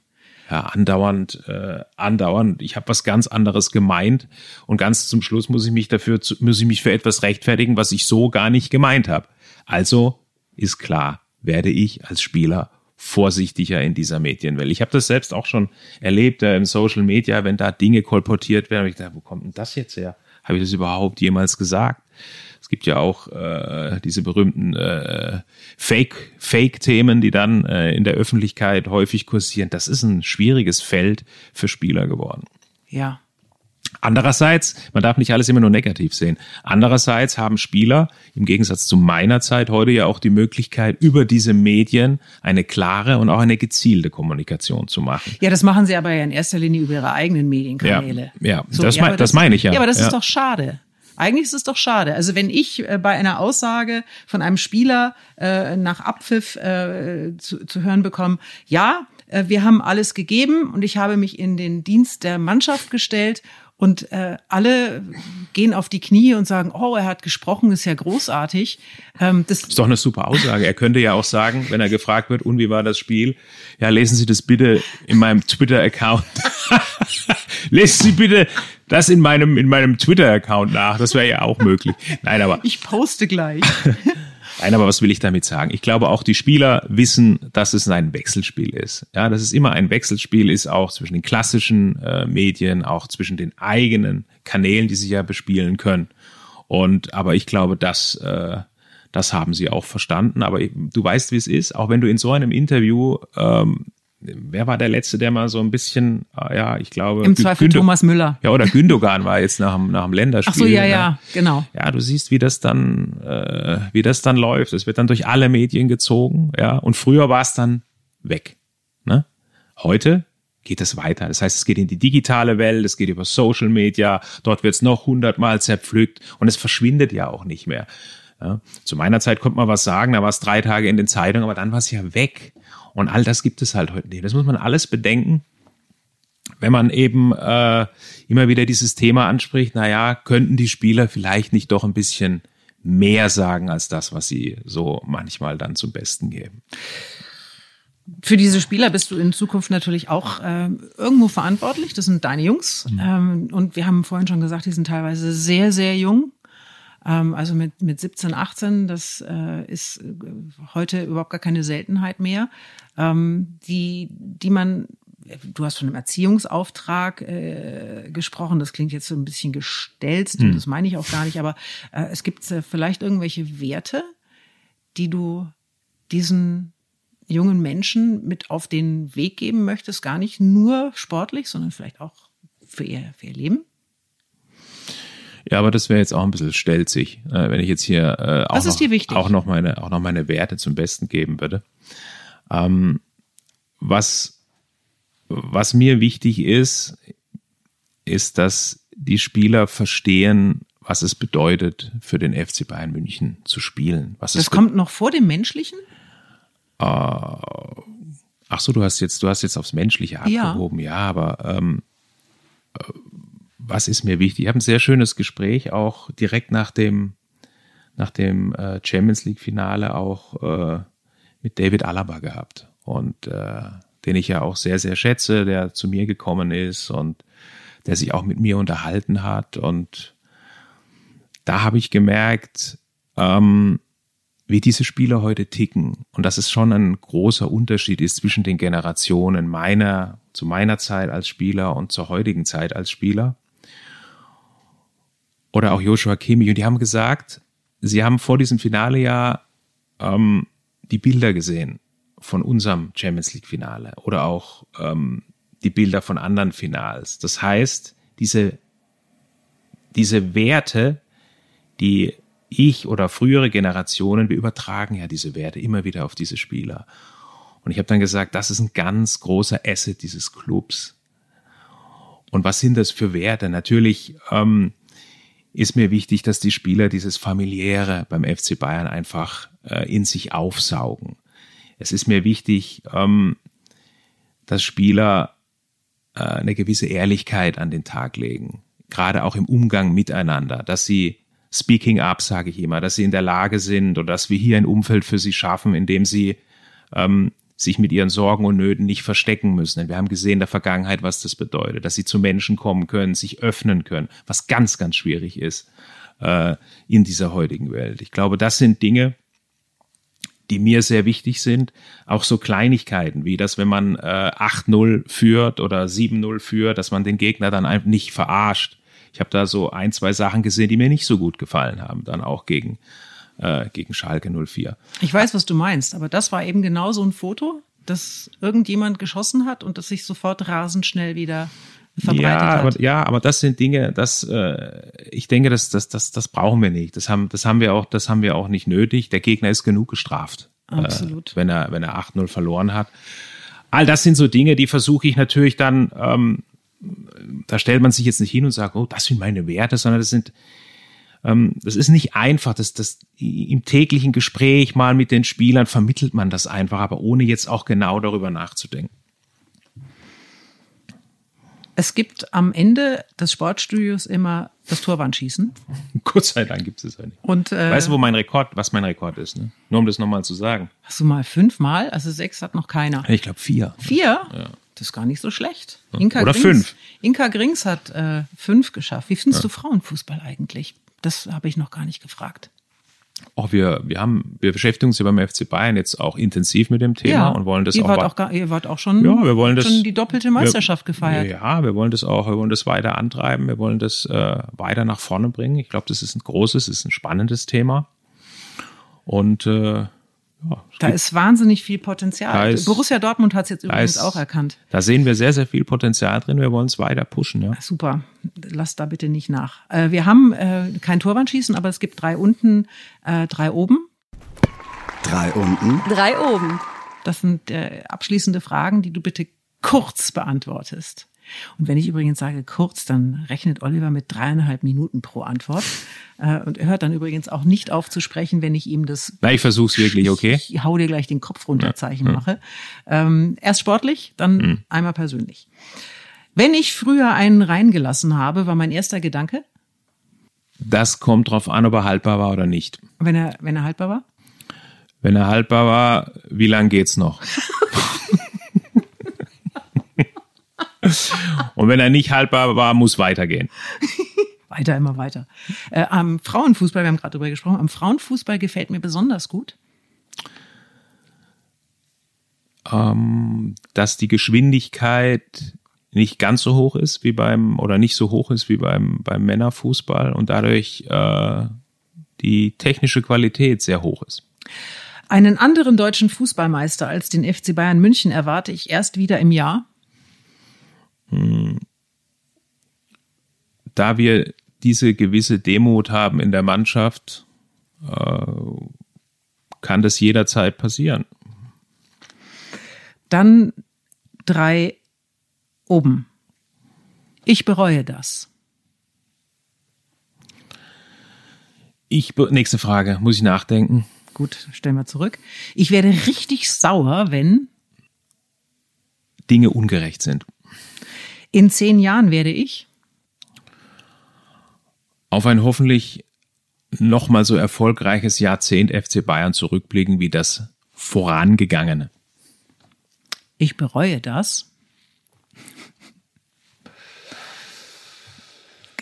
ja, andauernd, äh, andauernd, ich habe was ganz anderes gemeint und ganz zum Schluss muss ich mich dafür, muss ich mich für etwas rechtfertigen, was ich so gar nicht gemeint habe. Also ist klar, werde ich als Spieler vorsichtiger in dieser Medienwelt. Ich habe das selbst auch schon erlebt äh, im Social Media, wenn da Dinge kolportiert werden, habe ich gedacht, wo kommt denn das jetzt her? Habe ich das überhaupt jemals gesagt? Es gibt ja auch äh, diese berühmten äh, Fake, Fake-Themen, die dann äh, in der Öffentlichkeit häufig kursieren. Das ist ein schwieriges Feld für Spieler geworden. Ja. Andererseits, man darf nicht alles immer nur negativ sehen. Andererseits haben Spieler im Gegensatz zu meiner Zeit heute ja auch die Möglichkeit, über diese Medien eine klare und auch eine gezielte Kommunikation zu machen. Ja, das machen sie aber ja in erster Linie über ihre eigenen Medienkanäle. Ja, ja. So, das, ja, mein, das, das meine ich ja. Ja, aber das ja. ist doch schade. Eigentlich ist es doch schade. Also wenn ich äh, bei einer Aussage von einem Spieler äh, nach Abpfiff äh, zu, zu hören bekomme, ja, äh, wir haben alles gegeben und ich habe mich in den Dienst der Mannschaft gestellt und äh, alle gehen auf die Knie und sagen, oh, er hat gesprochen, ist ja großartig. Ähm, das ist doch eine super Aussage. Er könnte ja auch sagen, wenn er gefragt wird, und wie war das Spiel? Ja, lesen Sie das bitte in meinem Twitter-Account. lesen Sie bitte das in meinem, in meinem Twitter-Account nach. Das wäre ja auch möglich. Nein, aber. Ich poste gleich. Nein, aber was will ich damit sagen? Ich glaube, auch die Spieler wissen, dass es ein Wechselspiel ist. Ja, dass es immer ein Wechselspiel ist, auch zwischen den klassischen äh, Medien, auch zwischen den eigenen Kanälen, die sie ja bespielen können. Und, aber ich glaube, dass, äh, das haben sie auch verstanden. Aber du weißt, wie es ist. Auch wenn du in so einem Interview ähm, wer war der Letzte, der mal so ein bisschen, ah, ja, ich glaube. Im Zweifel Gündo Thomas Müller. Ja, oder Gündogan war jetzt nach, nach dem Länderspiel. Ach so, ja, ja, genau. Ja, du siehst, wie das dann, äh, wie das dann läuft. Es wird dann durch alle Medien gezogen, ja. Und früher war es dann weg. Ne? Heute geht es weiter. Das heißt, es geht in die digitale Welt, es geht über Social Media, dort wird es noch hundertmal zerpflückt und es verschwindet ja auch nicht mehr. Ja. Zu meiner Zeit konnte man was sagen, da war es drei Tage in den Zeitungen, aber dann war es ja weg. Und all das gibt es halt heute nicht. Das muss man alles bedenken wenn man eben äh, immer wieder dieses Thema anspricht, naja, könnten die Spieler vielleicht nicht doch ein bisschen mehr sagen als das, was sie so manchmal dann zum Besten geben. Für diese Spieler bist du in Zukunft natürlich auch äh, irgendwo verantwortlich. Das sind deine Jungs. Mhm. Ähm, und wir haben vorhin schon gesagt, die sind teilweise sehr, sehr jung. Ähm, also mit, mit 17, 18, das äh, ist äh, heute überhaupt gar keine Seltenheit mehr, ähm, die, die man du hast von einem Erziehungsauftrag äh, gesprochen. Das klingt jetzt so ein bisschen gestelzt hm. und das meine ich auch gar nicht. Aber äh, es gibt äh, vielleicht irgendwelche Werte, die du diesen jungen Menschen mit auf den Weg geben möchtest, gar nicht nur sportlich, sondern vielleicht auch für ihr, für ihr Leben? Ja, aber das wäre jetzt auch ein bisschen stelzig, äh, wenn ich jetzt hier äh, auch, noch, auch, noch meine, auch noch meine Werte zum Besten geben würde. Ähm, was was mir wichtig ist, ist, dass die Spieler verstehen, was es bedeutet, für den FC Bayern München zu spielen. Was das kommt noch vor dem Menschlichen? Äh, ach so, du hast jetzt, du hast jetzt aufs Menschliche abgehoben, ja, ja aber ähm, äh, was ist mir wichtig? Ich habe ein sehr schönes Gespräch auch direkt nach dem, nach dem äh, Champions League Finale auch äh, mit David Alaba gehabt. Und äh, den ich ja auch sehr, sehr schätze, der zu mir gekommen ist und der sich auch mit mir unterhalten hat. Und da habe ich gemerkt, ähm, wie diese Spieler heute ticken und dass es schon ein großer Unterschied ist zwischen den Generationen meiner, zu meiner Zeit als Spieler und zur heutigen Zeit als Spieler. Oder auch Joshua Kimmich. Und die haben gesagt, sie haben vor diesem Finale ja ähm, die Bilder gesehen von unserem Champions League Finale oder auch ähm, die Bilder von anderen Finals. Das heißt, diese, diese Werte, die ich oder frühere Generationen, wir übertragen ja diese Werte immer wieder auf diese Spieler. Und ich habe dann gesagt, das ist ein ganz großer Asset dieses Clubs. Und was sind das für Werte? Natürlich ähm, ist mir wichtig, dass die Spieler dieses familiäre beim FC Bayern einfach äh, in sich aufsaugen. Es ist mir wichtig, ähm, dass Spieler äh, eine gewisse Ehrlichkeit an den Tag legen, gerade auch im Umgang miteinander, dass sie Speaking up, sage ich immer, dass sie in der Lage sind oder dass wir hier ein Umfeld für sie schaffen, in dem sie ähm, sich mit ihren Sorgen und Nöten nicht verstecken müssen. Denn wir haben gesehen in der Vergangenheit, was das bedeutet, dass sie zu Menschen kommen können, sich öffnen können, was ganz, ganz schwierig ist äh, in dieser heutigen Welt. Ich glaube, das sind Dinge, die mir sehr wichtig sind. Auch so Kleinigkeiten, wie dass wenn man äh, 8-0 führt oder 7-0 führt, dass man den Gegner dann einfach nicht verarscht. Ich habe da so ein, zwei Sachen gesehen, die mir nicht so gut gefallen haben, dann auch gegen, äh, gegen Schalke 04. Ich weiß, was du meinst, aber das war eben genau so ein Foto, das irgendjemand geschossen hat und das sich sofort rasend schnell wieder verbreitet ja, hat. Aber, ja, aber das sind Dinge, das äh, ich denke, das, das, das, das brauchen wir nicht. Das haben, das haben wir auch, das haben wir auch nicht nötig. Der Gegner ist genug gestraft, Absolut. Äh, wenn er, wenn er 8-0 verloren hat. All das sind so Dinge, die versuche ich natürlich dann. Ähm, da stellt man sich jetzt nicht hin und sagt, oh, das sind meine Werte, sondern das sind ähm, das ist nicht einfach, das, das im täglichen Gespräch mal mit den Spielern vermittelt man das einfach, aber ohne jetzt auch genau darüber nachzudenken. Es gibt am Ende des Sportstudios immer das Torwandschießen. Gott sei Dank gibt es das ja nicht. Und, äh, weißt du, wo mein Rekord, was mein Rekord ist? Ne? Nur um das nochmal zu sagen. Hast du mal fünfmal? Also sechs hat noch keiner. Ich glaube vier. Vier? Ja. Das ist gar nicht so schlecht. Inka Oder Grings, fünf. Inka Grings hat äh, fünf geschafft. Wie findest ja. du Frauenfußball eigentlich? Das habe ich noch gar nicht gefragt auch wir, wir haben, wir beschäftigen uns ja beim FC Bayern jetzt auch intensiv mit dem Thema ja, und wollen das ihr auch. Wart auch gar, ihr wart auch schon, ja, wir wollen das, schon die doppelte Meisterschaft wir, gefeiert. Ja, wir wollen das auch, wir wollen das weiter antreiben, wir wollen das äh, weiter nach vorne bringen. Ich glaube, das ist ein großes, ist ein spannendes Thema. Und äh, ja, da ist wahnsinnig viel Potenzial. Ist, Borussia Dortmund hat es jetzt übrigens ist, auch erkannt. Da sehen wir sehr, sehr viel Potenzial drin. Wir wollen es weiter pushen. Ja. Super. Lass da bitte nicht nach. Äh, wir haben äh, kein Torwandschießen, aber es gibt drei unten, äh, drei oben. Drei unten. Drei oben. Das sind äh, abschließende Fragen, die du bitte kurz beantwortest. Und wenn ich übrigens sage kurz, dann rechnet Oliver mit dreieinhalb Minuten pro Antwort. Äh, und er hört dann übrigens auch nicht auf zu sprechen, wenn ich ihm das. Na, ich versuch's wirklich, okay? Ich, hau dir gleich den Kopf runter Zeichen mache. Ähm, erst sportlich, dann Mhm. einmal persönlich. Wenn ich früher einen reingelassen habe, war mein erster Gedanke, Das kommt drauf an, ob er haltbar war oder nicht. wenn er, wenn er haltbar war. Wenn er haltbar war, wie lang geht's noch? Und wenn er nicht haltbar war, muss weitergehen. Weiter, immer weiter. Äh, am Frauenfußball, wir haben gerade drüber gesprochen, am Frauenfußball gefällt mir besonders gut. dass die Geschwindigkeit nicht ganz so hoch ist wie beim oder nicht so hoch ist wie beim beim Männerfußball und dadurch äh, die technische Qualität sehr hoch ist. Einen anderen deutschen Fußballmeister als den FC Bayern München erwarte ich erst wieder im Jahr. Da wir diese gewisse Demut haben in der Mannschaft, äh, kann das jederzeit passieren. Dann drei oben. Ich bereue das. Ich nächste Frage, muss ich nachdenken. Gut, stellen wir zurück. Ich werde richtig sauer, wenn Dinge ungerecht sind. In zehn Jahren werde ich. Auf ein hoffentlich noch mal so erfolgreiches Jahrzehnt FC Bayern zurückblicken wie das vorangegangene. Ich bereue das.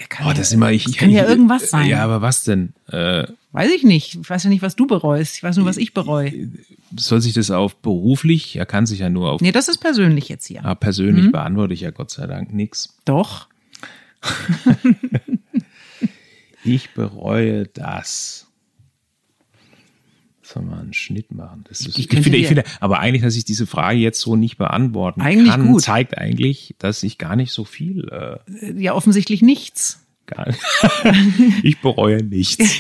Kann Oh, ja, das ist immer ich. kann ja irgendwas sein. Ja, aber was denn? Äh, Weiß ich nicht. Ich weiß ja nicht, was du bereust. Ich weiß nur, was ich bereue. soll sich das auf beruflich? Er kann sich ja nur auf Nee, das ist persönlich jetzt hier. ah, persönlich beantworte ich ja Gott sei Dank nix. Doch. Ich bereue das. Soll man einen Schnitt machen? Das ist, Ich ich, finde, ich finde, aber eigentlich, dass ich diese Frage jetzt so nicht beantworten Eigentlich kann, gut. zeigt eigentlich, dass ich gar nicht so viel. Äh, Ja, offensichtlich nichts. Gar ich bereue nichts.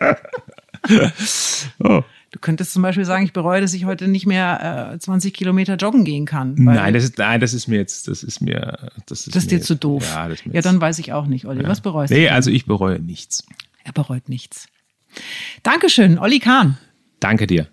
oh. Du könntest zum Beispiel sagen, ich bereue, dass ich heute nicht mehr äh, 20 Kilometer joggen gehen kann. Nein, das ist, nein, das ist mir jetzt, das ist mir, das ist, das ist mir dir zu doof. Ja, das ist mir ja, dann weiß ich auch nicht, Olli. Was bereust Nee, du? also ich bereue nichts. Er bereut nichts. Dankeschön, Olli Kahn. Danke dir.